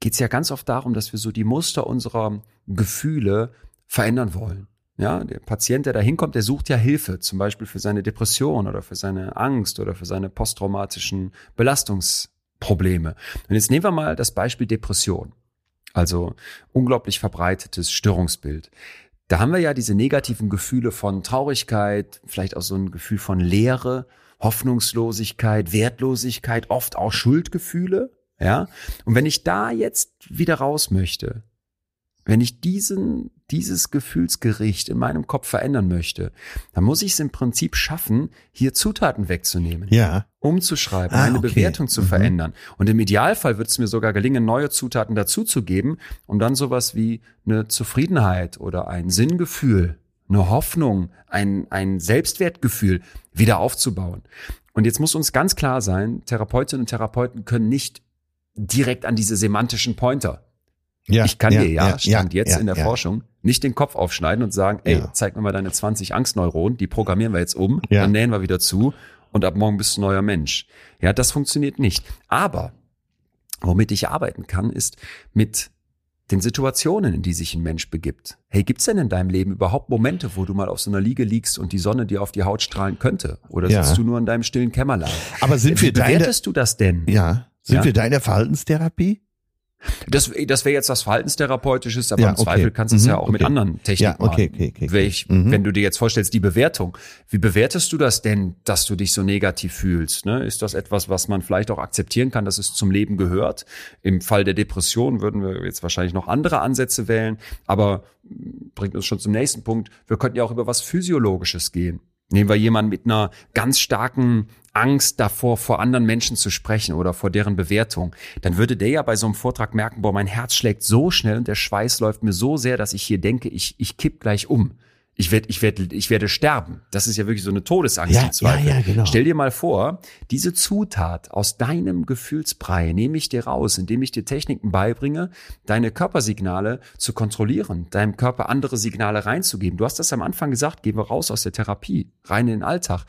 geht es ja ganz oft darum, dass wir so die Muster unserer Gefühle verändern wollen. Ja, der Patient, der da hinkommt, der sucht ja Hilfe, zum Beispiel für seine Depression oder für seine Angst oder für seine posttraumatischen Belastungsprobleme. Und jetzt nehmen wir mal das Beispiel Depression. Also unglaublich verbreitetes Störungsbild. Da haben wir ja diese negativen Gefühle von Traurigkeit, vielleicht auch so ein Gefühl von Leere, Hoffnungslosigkeit, Wertlosigkeit, oft auch Schuldgefühle. Ja. Und wenn ich da jetzt wieder raus möchte, wenn ich diesen, dieses Gefühlsgericht in meinem Kopf verändern möchte, dann muss ich es im Prinzip schaffen, hier Zutaten wegzunehmen Ja. umzuschreiben, Ah, meine okay. Bewertung zu Mhm. verändern. Und im Idealfall wird es mir sogar gelingen, neue Zutaten dazuzugeben, um dann sowas wie eine Zufriedenheit oder ein Sinngefühl, eine Hoffnung, ein, ein Selbstwertgefühl wieder aufzubauen. Und jetzt muss uns ganz klar sein, Therapeutinnen und Therapeuten können nicht direkt an diese semantischen Pointer. Ja. Ich kann dir ja, stand jetzt ja, in der ja. Forschung, nicht den Kopf aufschneiden und sagen, ey, Ja. zeig mir mal deine 20 Angstneuronen, die programmieren wir jetzt um, Ja. dann nähen wir wieder zu und ab morgen bist du ein neuer Mensch. Ja, das funktioniert nicht. Aber womit ich arbeiten kann, ist mit den Situationen, in die sich ein Mensch begibt. Hey, gibt's denn in deinem Leben überhaupt Momente, wo du mal auf so einer Liege liegst und die Sonne dir auf die Haut strahlen könnte? Oder Ja. sitzt du nur in deinem stillen Kämmerlein? Aber sind Wie wir deine, bewertest du das denn? ja, sind Ja? wir deine Verhaltenstherapie? Das, das wäre jetzt was Verhaltenstherapeutisches, aber Ja, im Zweifel okay. kannst du es ja Mhm, auch mit okay. anderen Techniken Ja, okay, machen. okay, okay. Welch, Mhm. Wenn du dir jetzt vorstellst, die Bewertung. Wie bewertest du das denn, dass du dich so negativ fühlst? Ne? Ist das etwas, was man vielleicht auch akzeptieren kann, dass es zum Leben gehört? Im Fall der Depression würden wir jetzt wahrscheinlich noch andere Ansätze wählen, aber mm, bringt uns schon zum nächsten Punkt. Wir könnten ja auch über was Physiologisches gehen. Nehmen wir jemanden mit einer ganz starken Angst davor, vor anderen Menschen zu sprechen oder vor deren Bewertung, dann würde der ja bei so einem Vortrag merken, boah, mein Herz schlägt so schnell und der Schweiß läuft mir so sehr, dass ich hier denke, ich, ich kipp gleich um. Ich werde, ich werde, ich werde sterben. Das ist ja wirklich so eine Todesangst Ja, im Zweifel. ja, ja, genau. Stell dir mal vor, diese Zutat aus deinem Gefühlsbrei nehme ich dir raus, indem ich dir Techniken beibringe, deine Körpersignale zu kontrollieren, deinem Körper andere Signale reinzugeben. Du hast das am Anfang gesagt, gehen wir raus aus der Therapie, rein in den Alltag.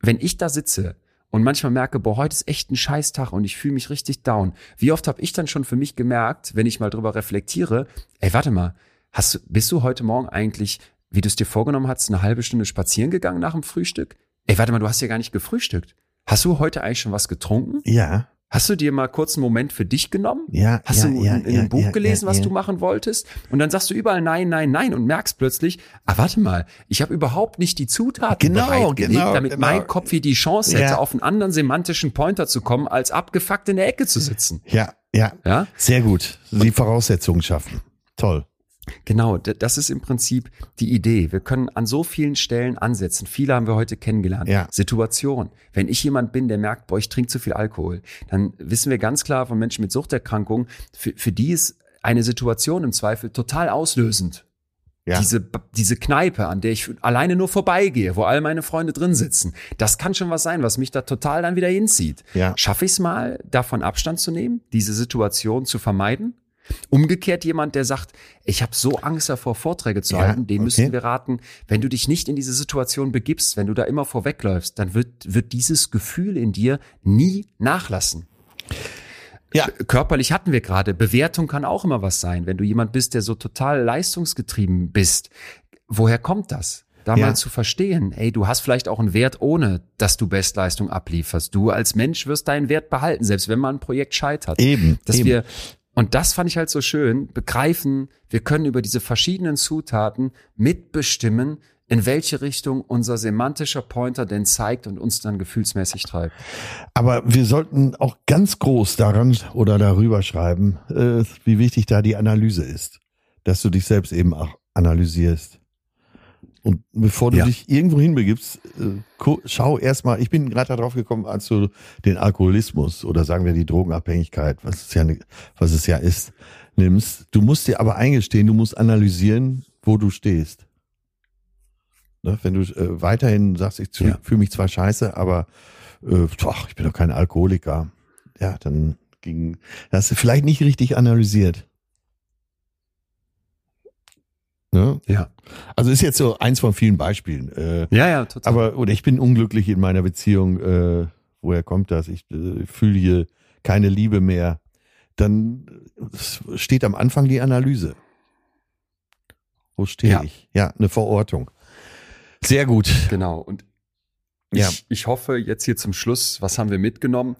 Wenn ich da sitze und manchmal merke, boah, heute ist echt ein Scheißtag und ich fühle mich richtig down. Wie oft habe ich dann schon für mich gemerkt, wenn ich mal drüber reflektiere, ey, warte mal, hast du, bist du heute Morgen eigentlich, wie du es dir vorgenommen hast, eine halbe Stunde spazieren gegangen nach dem Frühstück? Ey, warte mal, du hast ja gar nicht gefrühstückt. Hast du heute eigentlich schon was getrunken? Ja, Hast du dir mal kurz einen Moment für dich genommen? ja. Hast ja, du ja, in, in ja, einem Buch gelesen, was du machen wolltest? Und dann sagst du überall nein, nein, nein und merkst plötzlich, ah, warte mal, ich habe überhaupt nicht die Zutaten Genau, bereitgelegt, genau, damit genau. mein Kopf hier die Chance hätte, auf einen anderen semantischen Pointer zu kommen, als abgefuckt in der Ecke zu sitzen. Ja, ja. Ja? Sehr gut. Die Voraussetzungen schaffen. Toll. Genau, das ist im Prinzip die Idee. Wir können an so vielen Stellen ansetzen. Viele haben wir heute kennengelernt. Ja. Situation. Wenn ich jemand bin, der merkt, boah, ich trinke zu viel Alkohol, dann wissen wir ganz klar von Menschen mit Suchterkrankungen, für, für die ist eine Situation im Zweifel total auslösend. Ja. Diese, diese Kneipe, an der ich alleine nur vorbeigehe, wo all meine Freunde drin sitzen, das kann schon was sein, was mich da total dann wieder hinzieht. Ja. Schaffe ich es mal, davon Abstand zu nehmen, diese Situation zu vermeiden? Umgekehrt jemand, der sagt, ich habe so Angst davor, Vorträge zu Ja, halten, dem okay. müssen wir raten, wenn du dich nicht in diese Situation begibst, wenn du da immer vorwegläufst, dann wird, wird dieses Gefühl in dir nie nachlassen. Ja. Körperlich hatten wir gerade, Bewertung kann auch immer was sein. Wenn du jemand bist, der so total leistungsgetrieben bist, woher kommt das? Da Ja. mal zu verstehen, ey, du hast vielleicht auch einen Wert, ohne dass du Bestleistung ablieferst. Du als Mensch wirst deinen Wert behalten, selbst wenn mal ein Projekt scheitert Eben. dass eben. wir und das fand ich halt so schön, begreifen, wir können über diese verschiedenen Zutaten mitbestimmen, in welche Richtung unser semantischer Pointer denn zeigt und uns dann gefühlsmäßig treibt. Aber wir sollten auch ganz groß daran oder darüber schreiben, äh, wie wichtig da die Analyse ist. Dass du dich selbst eben auch analysierst. Und bevor du Ja. dich irgendwo hinbegibst, äh, schau erstmal, ich bin gerade darauf gekommen, als du den Alkoholismus oder sagen wir die Drogenabhängigkeit, was es ja, was es ja ist, nimmst. Du musst dir aber eingestehen, du musst analysieren, wo du stehst. Ne, wenn du äh, weiterhin sagst, ich Ja. fühle mich zwar scheiße, aber äh, ach, ich bin doch kein Alkoholiker. Ja, dann ging, hast du vielleicht nicht richtig analysiert. Ne? Ja. Also ist jetzt so eins von vielen Beispielen. Äh, Ja, ja, total. aber oder ich bin unglücklich in meiner Beziehung. Äh, woher kommt das? Ich äh, fühle hier keine Liebe mehr. Dann steht am Anfang die Analyse. Wo stehe Ja. ich? Ja, eine Verortung. Sehr gut. Genau. Und Ja. ich, ich hoffe jetzt hier zum Schluss, was haben wir mitgenommen?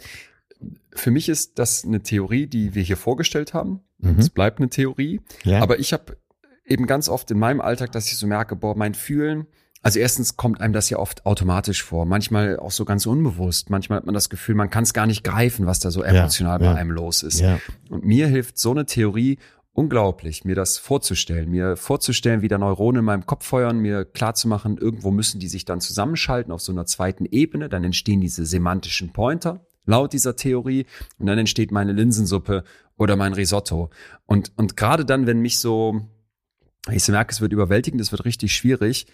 Für mich ist das eine Theorie, die wir hier vorgestellt haben. Mhm. Es bleibt eine Theorie. Ja. Aber ich habe eben ganz oft in meinem Alltag, dass ich so merke, boah, mein Fühlen, also erstens kommt einem das ja oft automatisch vor, manchmal auch so ganz unbewusst. Manchmal hat man das Gefühl, man kann es gar nicht greifen, was da so emotional ja. bei einem los ist. ja. Und mir hilft so eine Theorie unglaublich, mir das vorzustellen, mir vorzustellen, wie da Neuronen in meinem Kopf feuern, mir klarzumachen, irgendwo müssen die sich dann zusammenschalten auf so einer zweiten Ebene, dann entstehen diese semantischen Pointer laut dieser Theorie und dann entsteht meine Linsensuppe oder mein Risotto. Und, und gerade dann, wenn mich so, ich merke, es wird überwältigend, es wird richtig schwierig,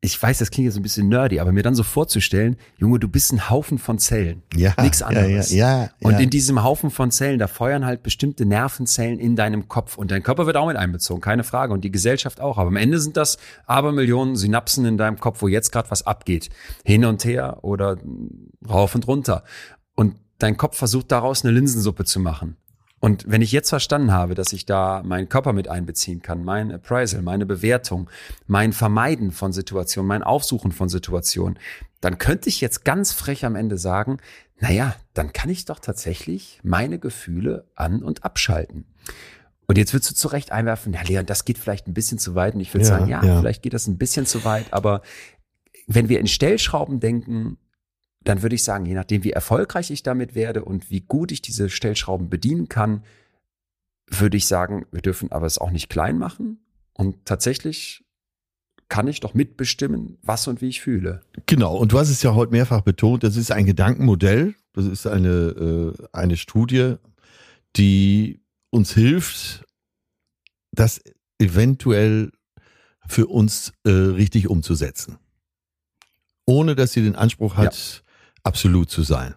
ich weiß, das klingt jetzt ein bisschen nerdy, aber mir dann so vorzustellen, Junge, du bist ein Haufen von Zellen. Ja, Nichts ja, anderes. Ja, ja, Und ja. in diesem Haufen von Zellen, da feuern halt bestimmte Nervenzellen in deinem Kopf. Und dein Körper wird auch mit einbezogen, keine Frage. Und die Gesellschaft auch. Aber am Ende sind das Abermillionen Synapsen in deinem Kopf, wo jetzt gerade was abgeht. Hin und her oder rauf und runter. Und dein Kopf versucht daraus eine Linsensuppe zu machen. Und wenn ich jetzt verstanden habe, dass ich da meinen Körper mit einbeziehen kann, mein Appraisal, meine Bewertung, mein Vermeiden von Situationen, mein Aufsuchen von Situationen, dann könnte ich jetzt ganz frech am Ende sagen, naja, dann kann ich doch tatsächlich meine Gefühle an- und abschalten. Und jetzt würdest du zu Recht einwerfen, ja, Leon, das geht vielleicht ein bisschen zu weit. Und ich würde Ja, sagen, ja, ja. vielleicht geht das ein bisschen zu weit. Aber wenn wir in Stellschrauben denken, dann würde ich sagen, je nachdem, wie erfolgreich ich damit werde und wie gut ich diese Stellschrauben bedienen kann, würde ich sagen, wir dürfen aber es auch nicht klein machen. Und tatsächlich kann ich doch mitbestimmen, was und wie ich fühle. Genau, und du hast es ja heute mehrfach betont, das ist ein Gedankenmodell, das ist eine, äh, eine Studie, die uns hilft, das eventuell für uns äh, richtig umzusetzen. Ohne dass sie den Anspruch hat, absolut zu sein.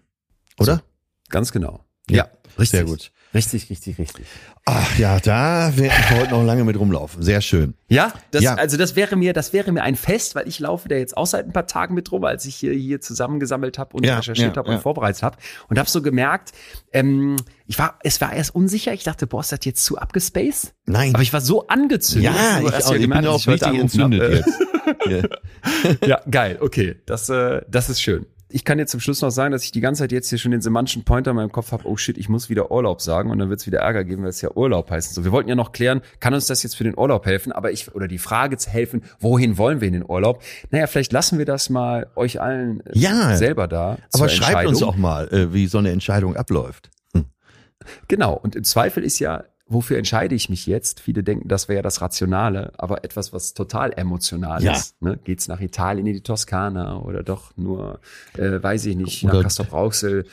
Oder? Ganz genau. Ja, richtig. Sehr gut. Richtig, richtig, richtig. Ach ja, da werde ich heute noch lange mit rumlaufen. Sehr schön. Ja, das, Ja. also das wäre mir, das wäre mir ein Fest, weil ich laufe da jetzt auch seit ein paar Tagen mit rum, als ich hier, hier zusammengesammelt habe und Ja, recherchiert ja, habe ja. und vorbereitet habe und habe so gemerkt, ähm, ich war, es war erst unsicher. Ich dachte, boah, ist das jetzt zu abgespaced? Nein. Aber ich war so angezündet. ja, Du ich, auch, ich bin gemerkt, auch dass heute richtig hab. entzündet jetzt. Ja. Ja, geil, okay. Das, äh, das ist schön. Ich kann jetzt zum Schluss noch sagen, dass ich die ganze Zeit jetzt hier schon den semantischen Pointer in meinem Kopf habe, oh shit, ich muss wieder Urlaub sagen und dann wird es wieder Ärger geben, weil es ja Urlaub heißt. So, wir wollten ja noch klären, kann uns das jetzt für den Urlaub helfen, aber ich, oder die Frage zu helfen, wohin wollen wir in den Urlaub? Naja, vielleicht lassen wir das mal euch allen äh, Ja. selber da. Aber schreibt uns auch mal, äh, wie so eine Entscheidung abläuft. Genau. Und im Zweifel ist ja, wofür entscheide ich mich jetzt? Viele denken, das wäre ja das Rationale, aber etwas, was total emotional Ja. ist. Ne? Geht's nach Italien in die Toskana oder doch nur, äh, weiß ich nicht, Oder- nach Castrop-Rauxel.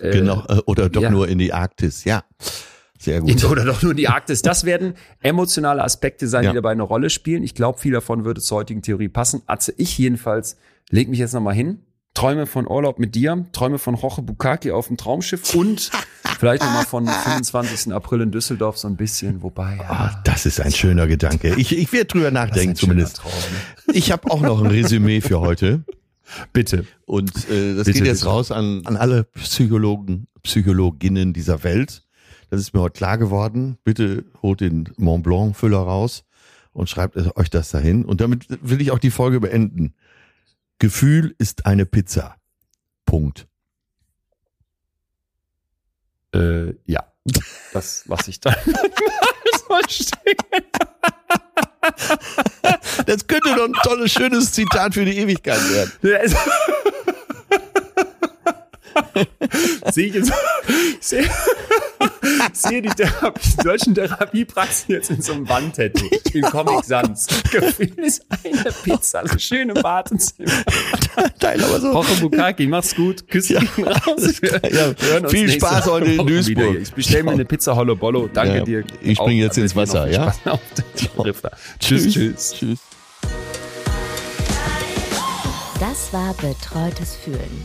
Äh, Genau. Äh, oder doch ja. nur in die Arktis. Ja. Sehr gut. in, oder doch nur die Arktis. Das werden emotionale Aspekte sein, Ja. die dabei eine Rolle spielen. Ich glaube, viel davon würde zur heutigen Theorie passen. Atze, ich jedenfalls leg mich jetzt nochmal hin, träume von Urlaub mit dir, träume von Roche Bukaki auf dem Traumschiff und vielleicht nochmal von 25. April in Düsseldorf so ein bisschen, wobei. Ja, Ah, das ist ein schöner Gedanke. Ich, ich werde drüber nachdenken zumindest. Traum, ne? Ich habe auch noch ein Resümee für heute. Bitte. Und äh, das Bitte, geht jetzt bitte. raus an, an alle Psychologen, Psychologinnen dieser Welt. Das ist mir heute klar geworden. Bitte holt den Mont Blanc Füller raus und schreibt euch das dahin. Und damit will ich auch die Folge beenden. Gefühl ist eine Pizza. Punkt. Äh, ja. Das lasse ich dann mal stehen. Das könnte doch ein tolles, schönes Zitat für die Ewigkeit werden. Also- Sehe ich jetzt, sehe, sehe die, Therapie, die deutschen Therapiepraxen jetzt in so einem Wandtattoo, in Comic Sans. Gefühl ist eine Pizza, so schön im Wartezimmer. Aber so. Roche Bukaki, mach's gut, Küss Ja, raus. Wir, Ja, viel Spaß heute in Duisburg. Ich bestelle mir eine Pizza Hollow Bollo. Danke Ja, dir. ich spring jetzt ins Wasser, ja? Tschüss, tschüss. Tschüss. Das war Betreutes Fühlen.